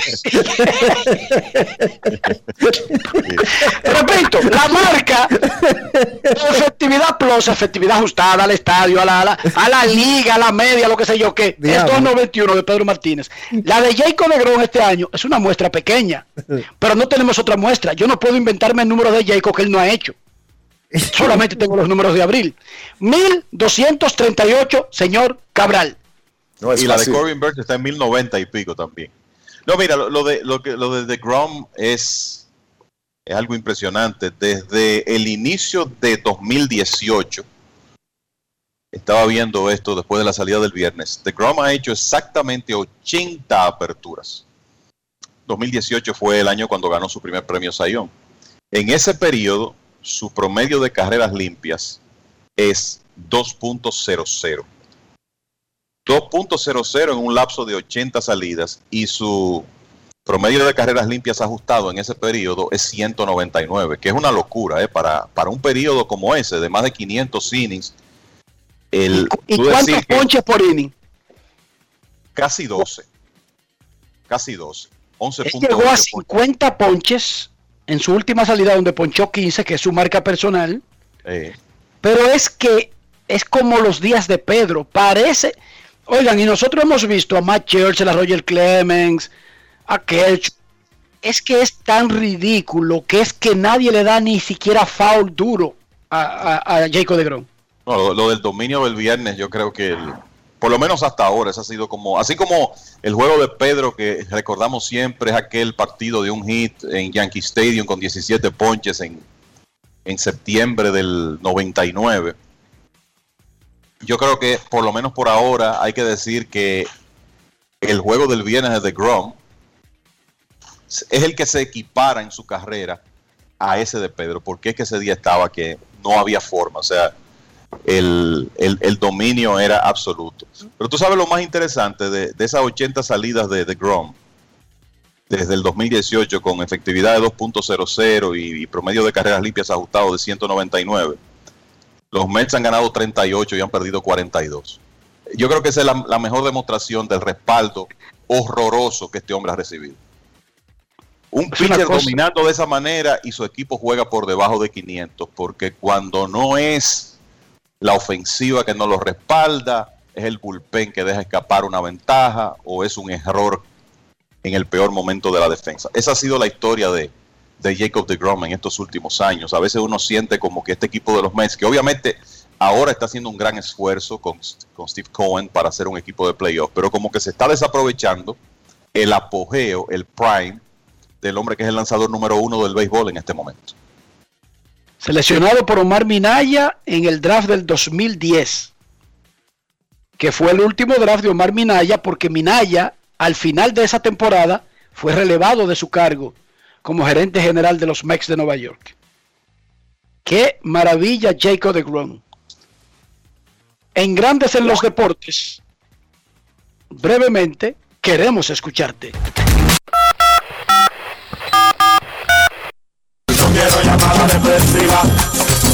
S5: Repito, la marca de efectividad plus, efectividad ajustada al estadio, a la, a la, a la liga, a la media, lo que sé yo, que es 291 de Pedro Martínez. La de Jacob Negrón este año es una muestra pequeña, pero no tenemos otra muestra. Yo no puedo inventarme el número de Jacob que él no ha hecho. Solamente tengo los números de abril. 1238, señor Cabral.
S24: y la de Corbin Burns está en 1090 y pico también. No, mira, lo, lo de lo que lo de The Grom es, es algo impresionante. Desde el inicio de 2018, estaba viendo esto después de la salida del viernes. The Grom ha hecho exactamente 80 aperturas. 2018 fue el año cuando ganó su primer premio Sayón. En ese periodo, su promedio de carreras limpias es 2.00. 2.00 en un lapso de 80 salidas y su promedio de carreras limpias ajustado en ese periodo es 199, que es una locura ¿eh? para, para un periodo como ese de más de 500 innings. El,
S5: ¿Y cuántos ponches por inning?
S24: Casi 12. Casi 12. 11
S5: Él llegó a 50 ponches en su última salida donde ponchó 15, que es su marca personal. Pero es que es como los días de Pedro. Parece. Oigan, y nosotros hemos visto a Matt Churchill, a Roger Clemens, a Kelch. Es que es tan ridículo que es que nadie le da ni siquiera foul duro a, a, a Jacob de Grom.
S24: no, lo, lo del dominio del viernes, yo creo que el- por lo menos hasta ahora, ese ha sido como, así como el juego de Pedro que recordamos siempre es aquel partido de un hit en Yankee Stadium con 17 ponches en, en septiembre del 99. Yo creo que por lo menos por ahora hay que decir que el juego del viernes de Grom es el que se equipara en su carrera a ese de Pedro, porque es que ese día estaba que no había forma, o sea, el, el- el dominio era absoluto. Pero tú sabes lo más interesante de, de esas 80 salidas de, de Grom desde el 2018 con efectividad de 2.00 y, y promedio de carreras limpias ajustado de 199. Los Mets han ganado 38 y han perdido 42. Yo creo que esa es la, la mejor demostración del respaldo horroroso que este hombre ha recibido. Un pitcher dominando de esa manera y su equipo juega por debajo de 500, porque cuando no es la ofensiva que no lo respalda, es el bullpen que deja escapar una ventaja o es un error en el peor momento de la defensa. Esa ha sido la historia de, de Jacob de Grom en estos últimos años. A veces uno siente como que este equipo de los Mets, que obviamente ahora está haciendo un gran esfuerzo con, con Steve Cohen para hacer un equipo de playoff, pero como que se está desaprovechando el apogeo, el prime del hombre que es el lanzador número uno del béisbol en este momento.
S5: Seleccionado por Omar Minaya en el draft del 2010, que fue el último draft de Omar Minaya porque Minaya al final de esa temporada fue relevado de su cargo como gerente general de los Mets de Nueva York. Qué maravilla Jacob de Grom. En Grandes en los Deportes, brevemente, queremos escucharte.
S6: Llamada depresiva.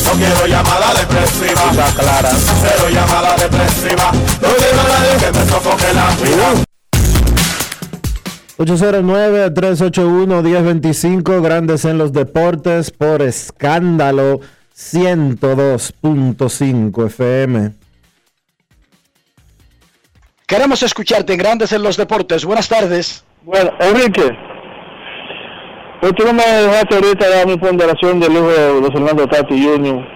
S6: No quiero llamada depresiva. Está clara. Cero llamada depresiva. No quiero a nadie que me sofoque la vida.
S3: 809-381-1025, grandes en los deportes, por escándalo 102.5 FM.
S5: Queremos escucharte en Grandes en los Deportes. Buenas tardes.
S16: Bueno, Enrique,
S14: Pues tú no me dejaste ahorita dar mi ponderación del hijo de Luis Fernando Tati Jr.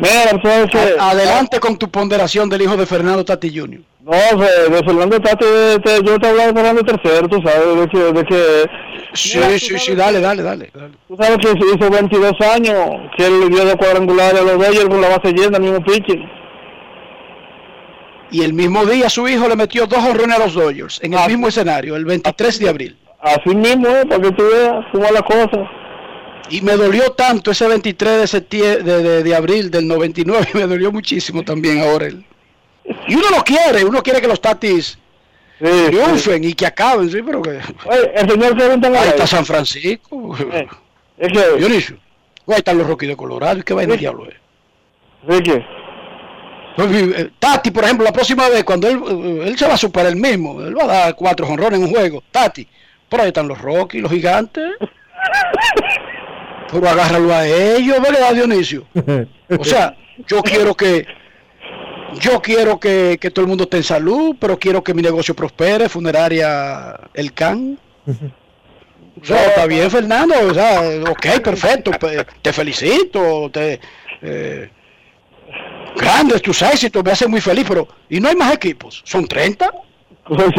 S14: Mira, que...
S5: A- Adelante con tu ponderación del hijo de Fernando Tati Jr.
S14: No, de, de Fernando Tati, este, yo te hablaba de Fernando III, tú sabes, de que... De que
S5: Sí,
S14: Mira,
S5: sí,
S14: sabes
S5: sí, dale, dale, dale.
S14: Tú sabes que hizo 22 años, que él dio de cuadrangular a los Dodgers con la base llena, el mismo pitching.
S5: Y el mismo día su hijo le metió dos honrones a los Dodgers en el mismo escenario, el 23 de abril.
S14: Así mismo, ¿eh? para que tú veas cómo la cosa.
S5: Y me dolió tanto ese 23 de, septiembre, de, de- de abril del 99, me dolió muchísimo también ahora él. Y uno lo quiere, uno quiere que los Tatis triunfen y que acaben, sí, pero que...
S14: Oye, el señor Kevin
S5: Ahí está San Francisco.
S14: Es que...
S5: Dionisio. Ahí están los Rockies de Colorado. ¿Y qué vaina de diablo es?
S14: Ricky.
S5: Pues, eh, Tati, por ejemplo, la próxima vez, cuando él, eh, él se va a superar el mismo, él va a dar cuatro jonrones en un juego. Tati, por ahí están los Rockies, los gigantes. Pero agárralo a ellos, ¿verdad, Dionisio? O sea, yo quiero que yo quiero que, que todo el mundo esté en salud, pero quiero que mi negocio prospere, funeraria El Can. O sea, está bien, Fernando, o sea, ok, perfecto, pe- te felicito, te eh, grandes tus éxitos, me hacen muy feliz, pero ¿y no hay más equipos? ¿Son 30?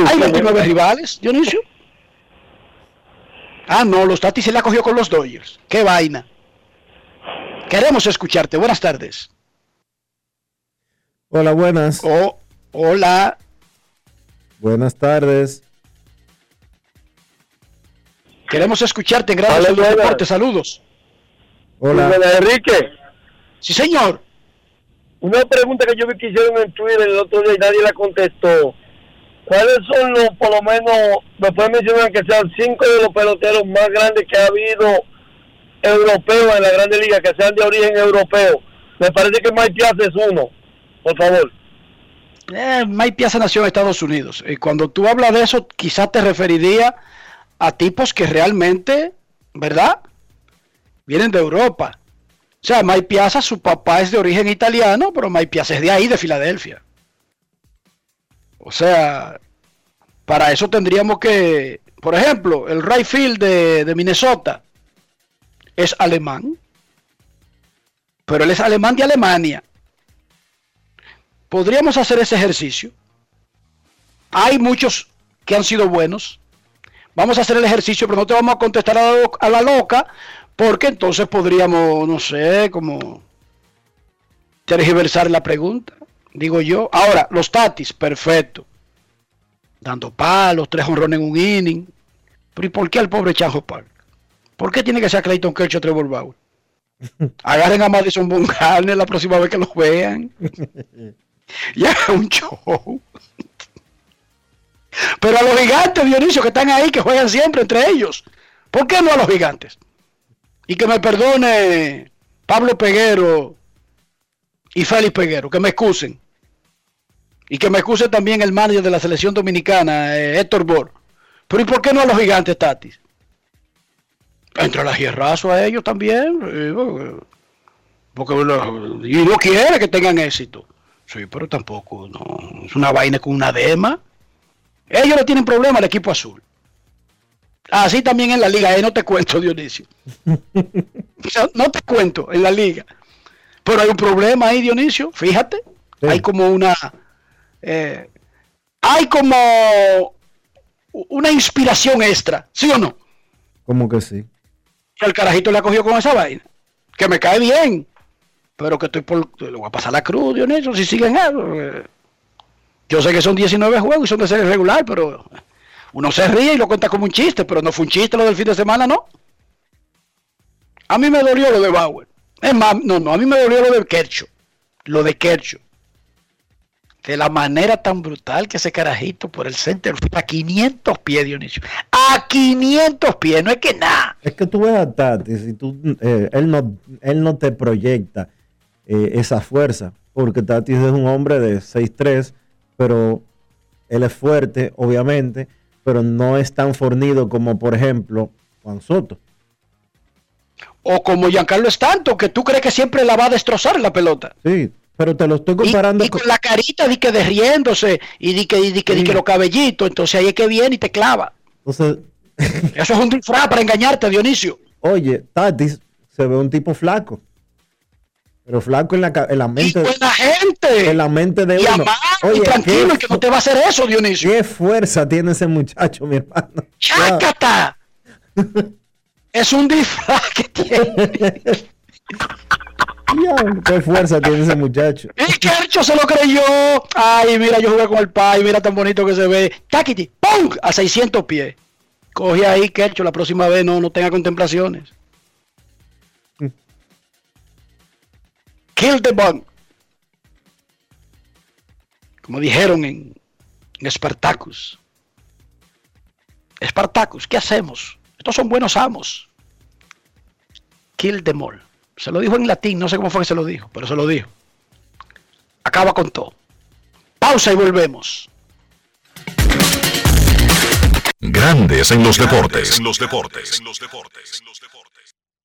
S5: ¿Hay 29 rivales, Dionisio? Ah, no, los Tatis se la cogió con los Dodgers. ¡Qué vaina! Queremos escucharte. Buenas tardes.
S3: Hola, buenas.
S5: Oh, hola.
S3: Buenas tardes.
S5: Queremos escucharte en los
S14: buenas.
S5: Deportes. Saludos.
S3: Hola.
S14: Hola, Enrique.
S5: Sí, señor.
S14: Una pregunta que yo vi que hicieron en Twitter el otro día y nadie la contestó. ¿Cuáles son los, por lo menos, me pueden mencionar que sean cinco de los peloteros más grandes que ha habido europeos en la Grande Liga, que sean de origen europeo? Me parece que Mike Piazza es uno, por favor.
S5: Eh, Mike Piazza nació en Estados Unidos. Y cuando tú hablas de eso, quizás te referiría a tipos que realmente, ¿verdad? Vienen de Europa. O sea, Mike Piazza, su papá es de origen italiano, pero Mike Piazza es de ahí, de Filadelfia. O sea, para eso tendríamos que, por ejemplo, el right field de, de Minnesota es alemán, pero él es alemán de Alemania. Podríamos hacer ese ejercicio. Hay muchos que han sido buenos. Vamos a hacer el ejercicio, pero no te vamos a contestar a la, a la loca, porque entonces podríamos, no sé, como tergiversar la pregunta, digo yo. Ahora, los tatis, perfecto. Dando palos, tres honrones en un inning. Pero ¿y por qué al pobre Chanjo Park? ¿Por qué tiene que ser Clayton Kershaw Trevor Bauer? Agarren a Madison Bumgarner la próxima vez que los vean. Y hagan un show. Pero a los gigantes, Dionisio, que están ahí, que juegan siempre entre ellos. ¿Por qué no a los gigantes? Y que me perdone Pablo Peguero y Félix Peguero, que me excusen. Y que me excuse también el manager de la selección dominicana, eh, Héctor Bor. Pero ¿y por qué no a los gigantes, Tatis? Entre la hierrazo a ellos también. eh, porque- porque y no quiere que tengan éxito. Sí, pero tampoco, no. Es una vaina con una dema. Ellos no tienen problema al equipo azul. Así también en la liga, eh, no te cuento, Dionisio. O sea, no te cuento en la liga. Pero hay un problema ahí, Dionisio, fíjate. Hay como una. Eh, hay como una inspiración extra, ¿sí o no?
S3: ¿Cómo que sí?
S5: Y el carajito le ha cogido con esa vaina. Que me cae bien. Pero que estoy por. Le voy a pasar la cruz, Dionisio, si siguen eso. eh. Yo sé que son 19 juegos y son de serie regular, pero uno se ríe y lo cuenta como un chiste, pero no fue un chiste lo del fin de semana, ¿no? A mí me dolió lo de Bauer. Es más, no, no, a mí me dolió lo de Kershaw. Lo de Kershaw. De la manera tan brutal que ese carajito por el center a 500 pies, Dionisio. A 500 pies, no es que nada.
S3: Es que tú ves a Tati, si tú, eh, él, no, él no te proyecta eh, esa fuerza, porque Tati es un hombre de 6'3, pero él es fuerte, obviamente, pero no es tan fornido como, por ejemplo, Juan Soto.
S5: O como Giancarlo Stanton, que tú crees que siempre la va a destrozar la pelota.
S3: Sí, pero te lo estoy comparando
S5: y, y con la carita di que de riéndose y di que, di que, di que los cabellitos, entonces ahí es que viene y te clava.
S3: Entonces,
S5: Eso es un disfraz para engañarte, Dionisio.
S3: Oye, Tatis se ve un tipo flaco. Pero flaco en la, en la mente.
S5: Y buena gente.
S3: En la mente de
S5: Y
S3: uno.
S5: y
S3: Oye,
S5: tranquilo, y que no te va a hacer eso, Dionisio.
S3: Qué fuerza tiene ese muchacho, mi hermano.
S5: ¡Chácata! es un disfraz que tiene.
S3: Qué fuerza tiene ese muchacho.
S5: Y Kercho se lo creyó. Ay, mira, yo jugué con el pai, mira tan bonito que se ve. Taquiti, ¡pum! A 600 pies. Coge ahí, Kercho, la próxima vez no, no tenga contemplaciones. Kill the bug. Como dijeron en, en Spartacus. Spartacus, ¿qué hacemos? Estos son buenos amos. Kill them all. Se lo dijo en latín, no sé cómo fue que se lo dijo, pero se lo dijo. Acaba con todo. Pausa y volvemos.
S2: Grandes en los deportes. En los deportes.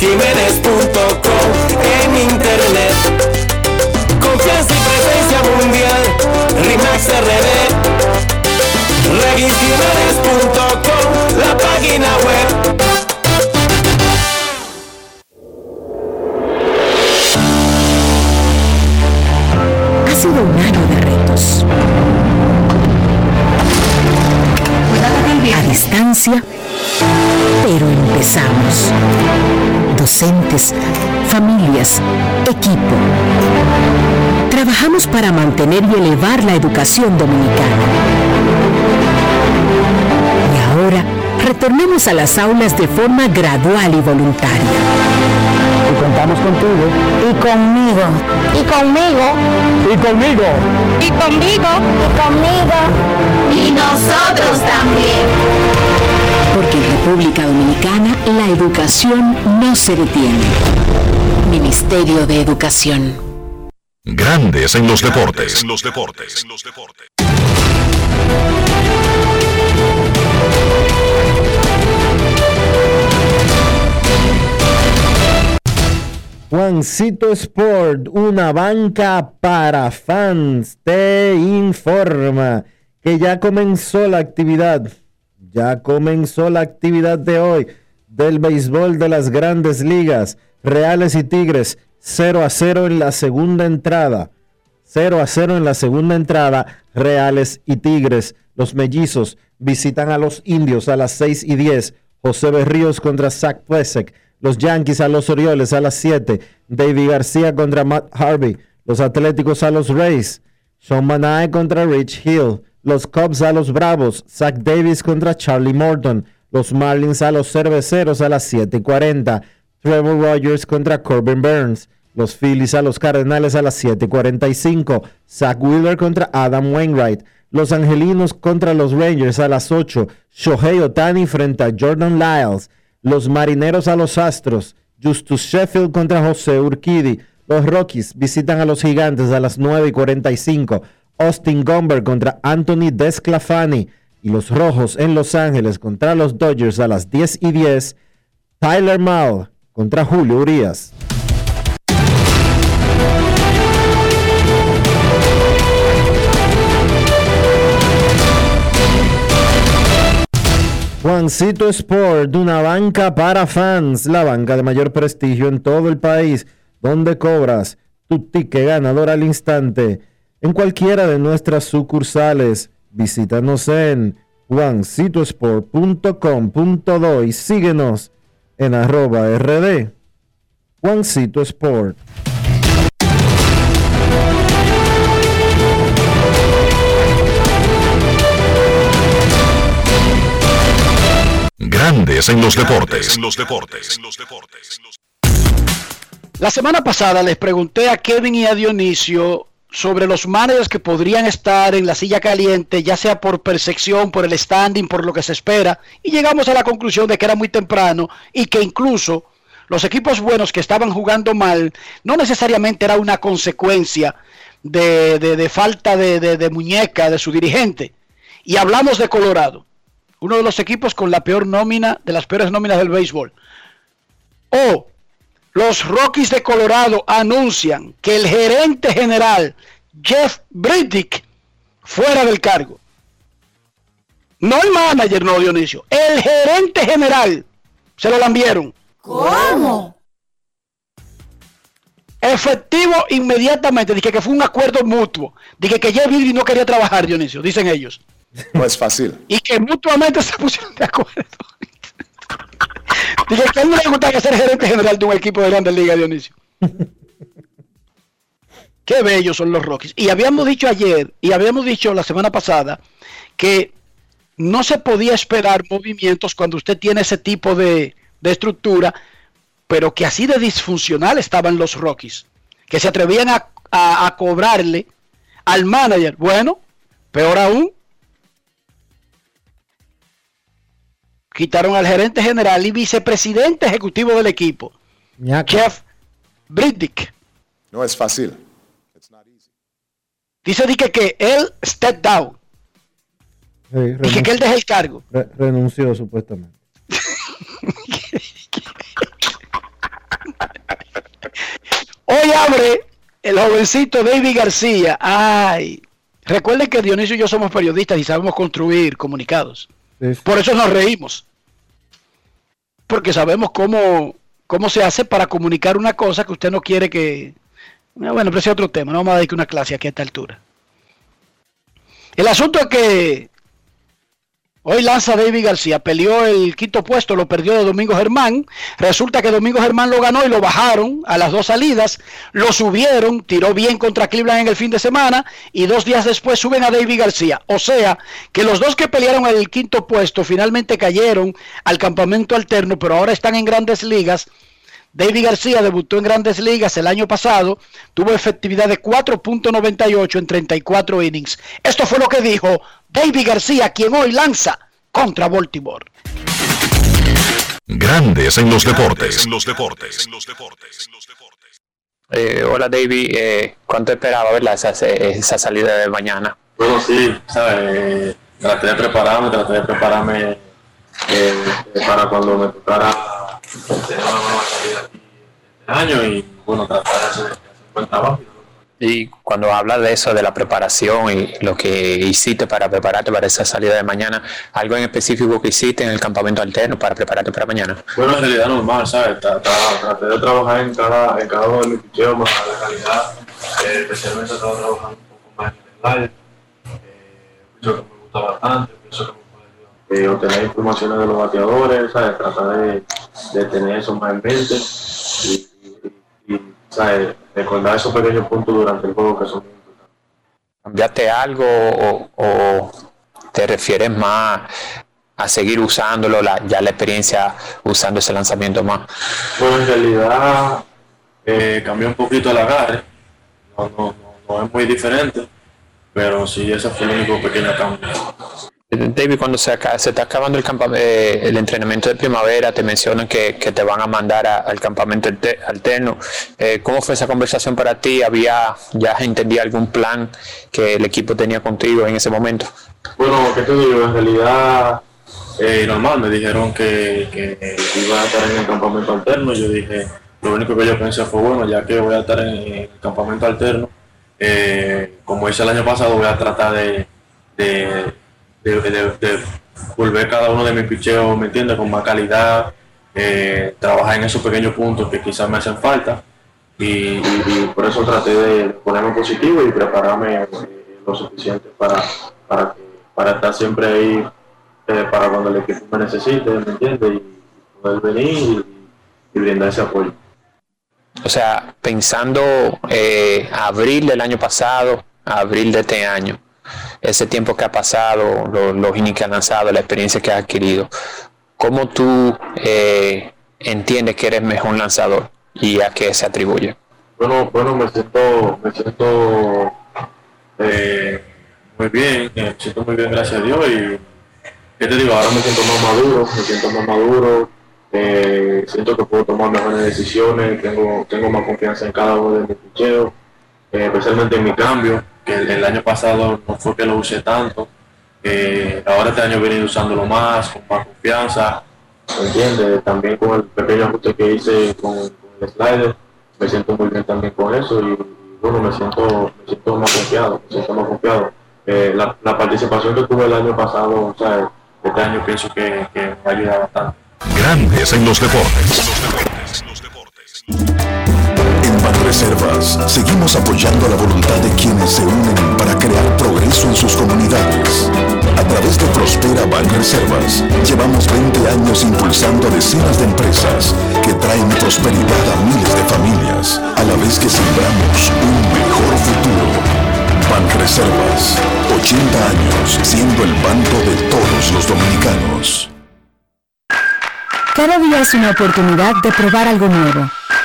S6: regisjiménez.com en internet. Confianza y presencia mundial, RIMAX RD. regisjiménez.com, la página web.
S23: Ha sido un año de retos. A distancia, pero empezamos. Docentes, familias, equipo. Trabajamos para mantener y elevar la educación dominicana. Y ahora, retornemos a las aulas de forma gradual y voluntaria. Y contamos contigo. Y conmigo. Y conmigo. Y conmigo.
S25: Y conmigo, y conmigo, y nosotros también.
S23: En República Dominicana la educación no se detiene. Ministerio de Educación.
S2: Grandes en los deportes. En los deportes.
S3: Juancito Sport, una banca para fans, te informa que ya comenzó la actividad, ya comenzó la actividad de hoy del béisbol de las grandes ligas, Reales y Tigres, 0 a 0 en la segunda entrada, 0 a 0 en la segunda entrada, Reales y Tigres, los mellizos visitan a los indios a las 6 y 10, José Berríos contra Zach Plesek, los Yankees a los Orioles a las 7. David García contra Matt Harvey. Los Atléticos a los Rays. Sean Manae contra Rich Hill. Los Cubs a los Bravos. Zach Davis contra Charlie Morton. Los Marlins a los Cerveceros a las 7:40. Trevor Rogers contra Corbin Burns. Los Phillies a los Cardenales a las 7:45. Zach Wheeler contra Adam Wainwright. Los Angelinos contra los Rangers a las 8. Shohei Otani frente a Jordan Lyles. Los Marineros a los Astros. Justus Sheffield contra José Urquidi. Los Rockies visitan a los Gigantes a las 9 y 45. Austin Gomber contra Anthony Desclafani. Y los Rojos en Los Ángeles contra los Dodgers a las 10 y 10. Tyler Mao contra Julio Urias. Juancito Sport, una banca para fans, la banca de mayor prestigio en todo el país, donde cobras tu ticket ganador al instante en cualquiera de nuestras sucursales. Visítanos en juancitosport.com.do y síguenos en arroba rd. Juancito Sport.
S2: Grandes en los deportes. En los deportes.
S5: La semana pasada les pregunté a Kevin y a Dionisio sobre los managers que podrían estar en la silla caliente, ya sea por percepción, por el standing, por lo que se espera, y llegamos a la conclusión de que era muy temprano y que incluso los equipos buenos que estaban jugando mal no necesariamente era una consecuencia de, de- de falta de, de- muñeca de su dirigente. Y hablamos de Colorado, uno de los equipos con la peor nómina, de las peores nóminas del béisbol. O los Rockies de Colorado anuncian que el gerente general Jeff Briddick fuera del cargo. No el manager, no Dionisio. El gerente general se lo lambieron.
S4: ¿Cómo?
S5: Efectivo inmediatamente. Dije que fue un acuerdo mutuo. Dije que Jeff Briddick no quería trabajar, Dionisio, dicen ellos.
S15: No es fácil.
S5: Y que mutuamente se pusieron de acuerdo. Dije a él no le gustaría ser gerente general de un equipo de Grandes Ligas, Dionisio. Qué bellos son los Rockies. Y habíamos dicho ayer, y habíamos dicho la semana pasada, que no se podía esperar movimientos cuando usted tiene ese tipo de, de estructura, pero que así de disfuncional estaban los Rockies, que se atrevían a, a- a cobrarle al manager. Bueno, peor aún, quitaron al gerente general y vicepresidente ejecutivo del equipo,
S3: Ñaca.
S5: Jeff Briddick.
S15: No es fácil.
S5: Dice Dique que él step down,
S3: Sí,
S5: dije que él deje el cargo.
S3: re- renunció supuestamente.
S5: Hoy abre el jovencito David García. Ay, recuerden que Dionisio y yo somos periodistas y sabemos construir comunicados.
S3: Sí, sí.
S5: Por eso nos reímos. Porque sabemos cómo, cómo se hace para comunicar una cosa que usted no quiere que... Ah, Bueno, pero ese es otro tema. No vamos a dedicar una clase aquí a esta altura. El asunto es que hoy lanza David García. Peleó el quinto puesto, lo perdió de Domingo Germán. Resulta que Domingo Germán lo ganó y lo bajaron a las dos salidas. Lo subieron, tiró bien contra Cleveland en el fin de semana y dos días después suben a David García. O sea, que los dos que pelearon el quinto puesto finalmente cayeron al campamento alterno, pero ahora están en grandes ligas. David García debutó en grandes ligas el año pasado, tuvo efectividad de 4.98 en 34 innings. Esto fue lo que dijo David García, quien hoy lanza contra Baltimore.
S2: Grandes en los deportes. En los deportes.
S26: Eh, hola David, eh, ¿cuánto esperaba verdad, esa, esa salida de mañana?
S27: Bueno, sí, ¿sabes? Eh, traté de prepararme, traté de prepararme eh, para cuando me tocara tener una nueva salida aquí este año y bueno, tratar de hacer, de hacer un buen trabajo.
S26: Y cuando hablas de eso, de la preparación y lo que hiciste para prepararte para esa salida de mañana, ¿algo en específico que hiciste en el campamento alterno para prepararte para mañana?
S27: Bueno, en realidad normal, ¿sabes? Tra- tra- Traté de trabajar en cada, en cada uno de mis más la calidad, eh, especialmente estaba trabajando un poco más en el slide, eh, que me gusta bastante, pienso que me eh, obtener informaciones de los bateadores, ¿sabes? Tratar de, de tener eso más en mente y, y- y, ¿sabes? Recordar esos pequeños puntos durante el juego que son
S26: ¿Cambiaste algo o, o te refieres más a seguir usándolo, la, ya la experiencia usando ese lanzamiento más?
S27: Bueno, en realidad eh, cambió un poquito el agarre. No, no, no, no es muy diferente, pero sí, ese fue el único pequeño cambio.
S26: David, cuando se, aca- se está acabando el, eh, el entrenamiento de primavera, te mencionan que, te van a mandar al campamento alte- alterno. Eh, ¿Cómo fue esa conversación para ti? ¿Había, ya entendía algún plan que el equipo tenía contigo en ese momento?
S27: Bueno, ¿qué te digo? En realidad, eh, normal, me dijeron que, que iba a estar en el campamento alterno. Yo dije, lo único que yo pensé fue, bueno, ya que voy a estar en, el campamento alterno, eh, como hice el año pasado, voy a tratar de, de, volver cada uno de mis picheos, ¿me entiendes? Con más calidad, eh, trabajar en esos pequeños puntos que quizás me hacen falta. Y, por eso traté de ponerme positivo y prepararme eh, lo suficiente para, para, que- para estar siempre ahí eh, para cuando el equipo me necesite, ¿me entiendes? Y poder venir y, y brindar ese apoyo.
S26: O sea, pensando eh, abril del año pasado, abril de este año, ese tiempo que ha pasado, lo- los innings que has lanzado, la experiencia que has adquirido, ¿cómo tú eh, entiendes que eres mejor lanzador y a qué se atribuye?
S27: Bueno, bueno, me siento, me siento Eh, muy bien, me siento muy bien, gracias a Dios. Y, ¿qué te digo? Ahora me siento más maduro, me siento más maduro. eh, siento que puedo tomar mejores decisiones, tengo, tengo más confianza en cada uno de mis picheos, eh, especialmente en mi cambio, el, el año pasado no fue que lo usé tanto. Eh, ahora este año he venido usándolo más, con más confianza, ¿me entiendes? También con el pequeño ajuste que hice con, con el slider, me siento muy bien también con eso y bueno, me siento, me siento más confiado, me siento más confiado. Eh, la, la participación que tuve el año pasado, o sea, este año pienso que, que me va a ayudar bastante.
S2: Grandes en los deportes.
S17: En Banreservas seguimos apoyando la voluntad de quienes se unen para crear progreso en sus comunidades. A través de Prospera Banreservas llevamos 20 años impulsando decenas de empresas que traen prosperidad a miles de familias, a la vez que sembramos un mejor futuro. Banreservas, 80 años siendo el banco de todos los dominicanos.
S23: Cada día es una oportunidad de probar algo nuevo.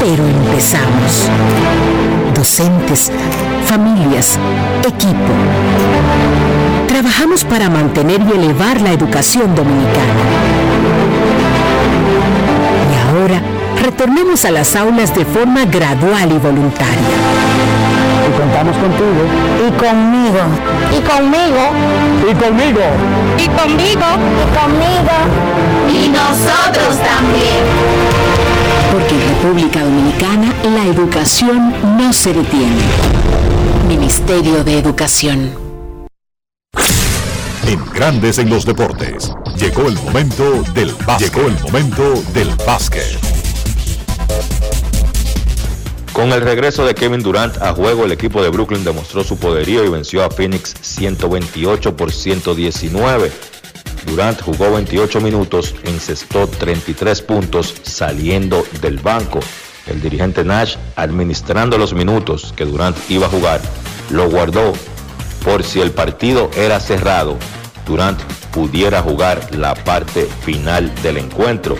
S23: pero empezamos. Docentes, familias, equipo. Trabajamos para mantener y elevar la educación dominicana. Y ahora, retornemos a las aulas de forma gradual y voluntaria. Y contamos contigo. Y conmigo. Y conmigo. Y conmigo.
S25: Y conmigo. Y conmigo. Y nosotros también.
S23: Porque en República Dominicana la educación no se detiene. Ministerio de Educación.
S2: En Grandes en los deportes. Llegó el momento del básquet. Llegó el momento del básquet.
S28: Con el regreso de Kevin Durant a juego, el equipo de Brooklyn demostró su poderío y venció a Phoenix 128 por 119. Durant jugó 28 minutos, encestó 33 puntos saliendo del banco. El dirigente Nash, administrando los minutos que Durant iba a jugar, lo guardó por si el partido era cerrado, Durant pudiera jugar la parte final del encuentro.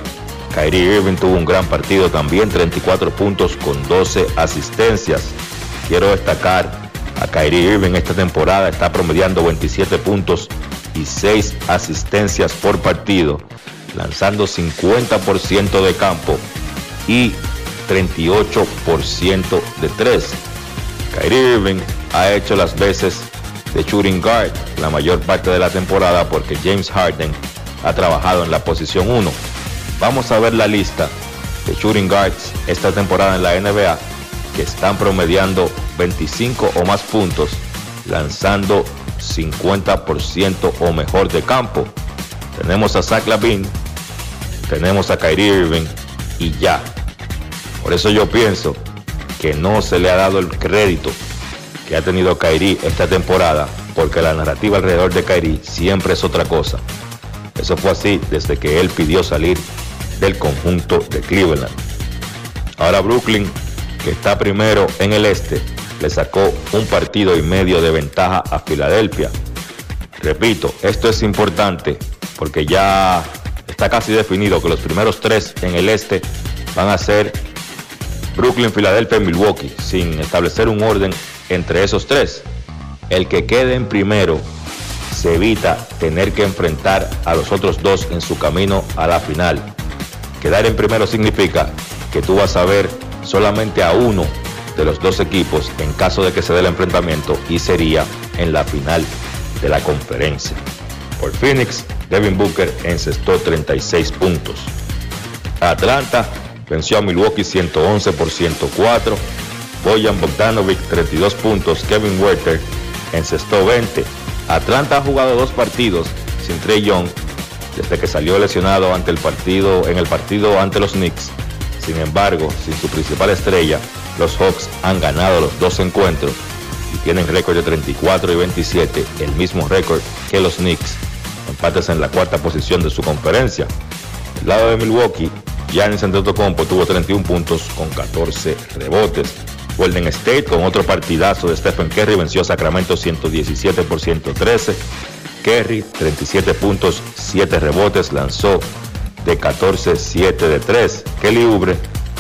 S28: Kyrie Irving tuvo un gran partido también, 34 puntos con 12 asistencias. Quiero destacar a Kyrie Irving esta temporada, está promediando 27 puntos y 6 asistencias por partido, lanzando 50% de campo y 38% de 3. Kyrie Irving ha hecho las veces de shooting guard la mayor parte de la temporada porque James Harden ha trabajado en la posición 1. Vamos a ver la lista de shooting guards esta temporada en la NBA que están promediando 25 o más puntos, lanzando 50% o mejor de campo. Tenemos a Zach Lavin, tenemos a Kyrie Irving y ya. Por eso yo pienso que no se le ha dado el crédito que ha tenido Kyrie esta temporada, porque la narrativa alrededor de Kyrie siempre es otra cosa. Eso fue así desde que él pidió salir del conjunto de Cleveland. Ahora Brooklyn, que está primero en el este, le sacó un partido y medio de ventaja a Filadelfia. Repito, esto es importante porque ya está casi definido que los primeros tres en el este van a ser Brooklyn, Filadelfia y Milwaukee, sin establecer un orden entre esos tres. El que quede en primero se evita tener que enfrentar a los otros dos en su camino a la final. Quedar en primero significa que tú vas a ver solamente a uno de los dos equipos en caso de que se dé el enfrentamiento y sería en la final de la conferencia. Por Phoenix, Devin Booker encestó 36 puntos. Atlanta venció a Milwaukee 111 por 104. Boyan Bogdanovic 32 puntos. Kevin Werther encestó 20. Atlanta ha jugado dos partidos sin Trey Young desde que salió lesionado ante el partido, en el partido ante los Knicks. Sin embargo, sin su principal estrella, Los Hawks han ganado los dos encuentros y tienen récord de 34 y 27, el mismo récord que los Knicks, empates en la cuarta posición de su conferencia. El lado de Milwaukee, Giannis Antetokounmpo tuvo 31 puntos con 14 rebotes. Golden State con otro partidazo de Stephen Curry venció a Sacramento 117 por 113. Curry 37 puntos, 7 rebotes, lanzó de 14-7 de 3. Kelly Ubre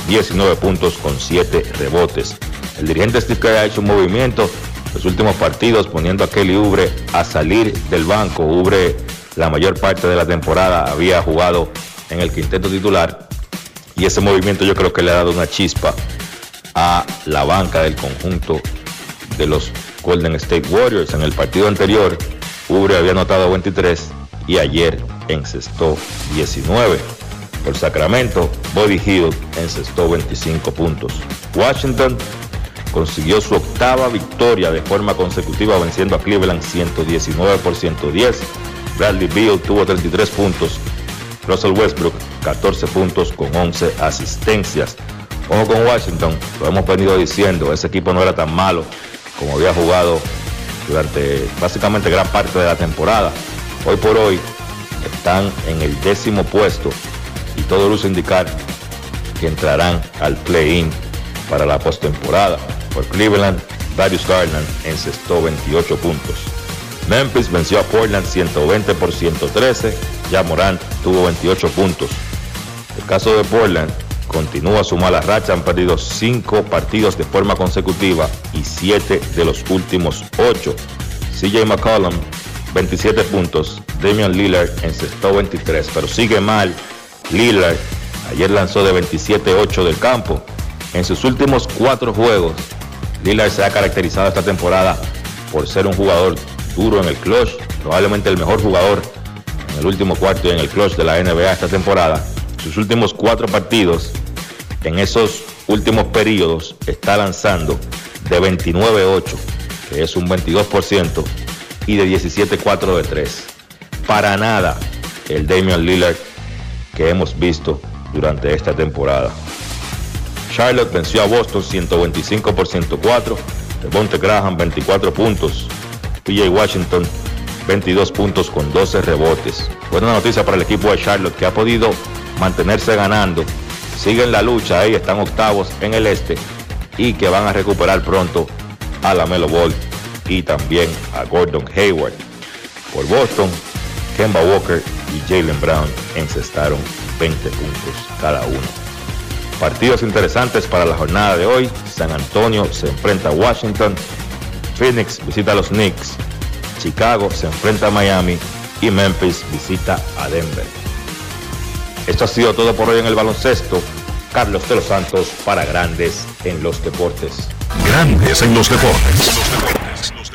S28: 19 puntos con 7 rebotes. El dirigente Steve Kerr ha hecho un movimiento los últimos partidos poniendo a Kelly Ubre a salir del banco. Ubre la mayor parte de la temporada había jugado en el quinteto titular y ese movimiento yo creo que le ha dado una chispa a la banca del conjunto de los Golden State Warriors. En el partido anterior, Ubre había anotado 23 y ayer encestó 19. Por Sacramento, Bobby Hill encestó 25 puntos. Washington consiguió su octava victoria de forma consecutiva venciendo a Cleveland 119 por 110. Bradley Beal tuvo 33 puntos. Russell Westbrook 14 puntos con 11 asistencias. Ojo con Washington, lo hemos venido diciendo, ese equipo no era tan malo como había jugado durante básicamente gran parte de la temporada. Hoy por hoy están en el décimo puesto y todo luce indicar que entrarán al play-in para la postemporada. Por Cleveland, Darius Garland encestó 28 puntos. Memphis venció a Portland 120 por 113. Ya Morant tuvo 28 puntos. El caso de Portland continúa su mala racha. Han perdido 5 partidos de forma consecutiva y 7 de los últimos 8. CJ McCollum 27 puntos. Damian Lillard encestó 23, pero sigue mal. Lillard ayer lanzó de 27-8 del campo. En sus últimos 4 juegos, Lillard se ha caracterizado esta temporada por ser un jugador duro en el clutch, probablemente el mejor jugador en el último cuarto y en el clutch de la NBA esta temporada. Sus últimos 4 partidos, en esos últimos periodos, está lanzando de 29-8, que es un 22%, y de 17-4 de 3. Para nada el Damian Lillard que hemos visto durante esta temporada. Charlotte venció a Boston 125 por 104. Devonte Graham 24 puntos. PJ Washington 22 puntos con 12 rebotes. Buena noticia para el equipo de Charlotte que ha podido mantenerse ganando. Siguen la lucha ahí, están octavos en el este y que van a recuperar pronto a la Melo Ball y también a Gordon Hayward. Por Boston, Kemba Walker y Jalen Brown encestaron 20 puntos cada uno. Partidos interesantes para la jornada de hoy. San Antonio se enfrenta a Washington. Phoenix visita a los Knicks. Chicago se enfrenta a Miami. Y Memphis visita a Denver. Esto ha sido todo por hoy en el baloncesto. Carlos de los Santos para Grandes en los Deportes.
S2: Grandes en los deportes.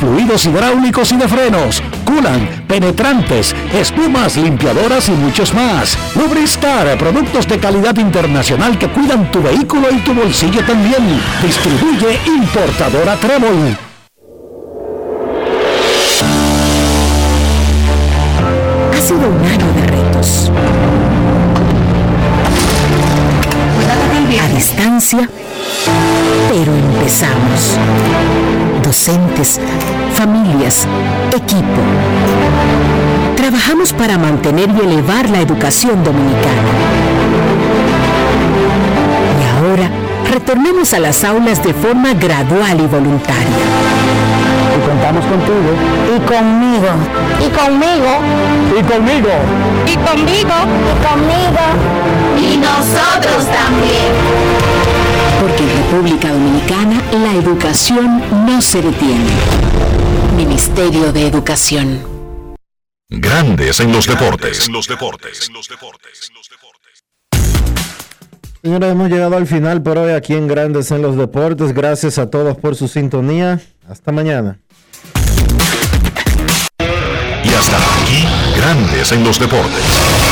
S22: Fluidos hidráulicos y de frenos, culan, penetrantes, espumas, limpiadoras y muchos más. Lubristar, productos de calidad internacional que cuidan tu vehículo y tu bolsillo también. Distribuye importadora Trébol.
S23: Ha sido un año de retos. A distancia, pero empezamos. Docentes, familias, equipo. Trabajamos para mantener y elevar la educación dominicana. Y ahora retornamos a las aulas de forma gradual y voluntaria. Y contamos contigo.
S25: Y conmigo. Y conmigo.
S22: Y conmigo.
S25: Y conmigo. Y conmigo. Y nosotros también.
S23: Porque en República Dominicana la educación no se detiene. Ministerio de Educación.
S2: Grandes en los deportes.
S24: En los deportes.
S3: Señores, hemos llegado al final por hoy aquí en Grandes en los Deportes. Gracias a todos por su sintonía. Hasta mañana.
S2: Y hasta aquí, Grandes en los deportes.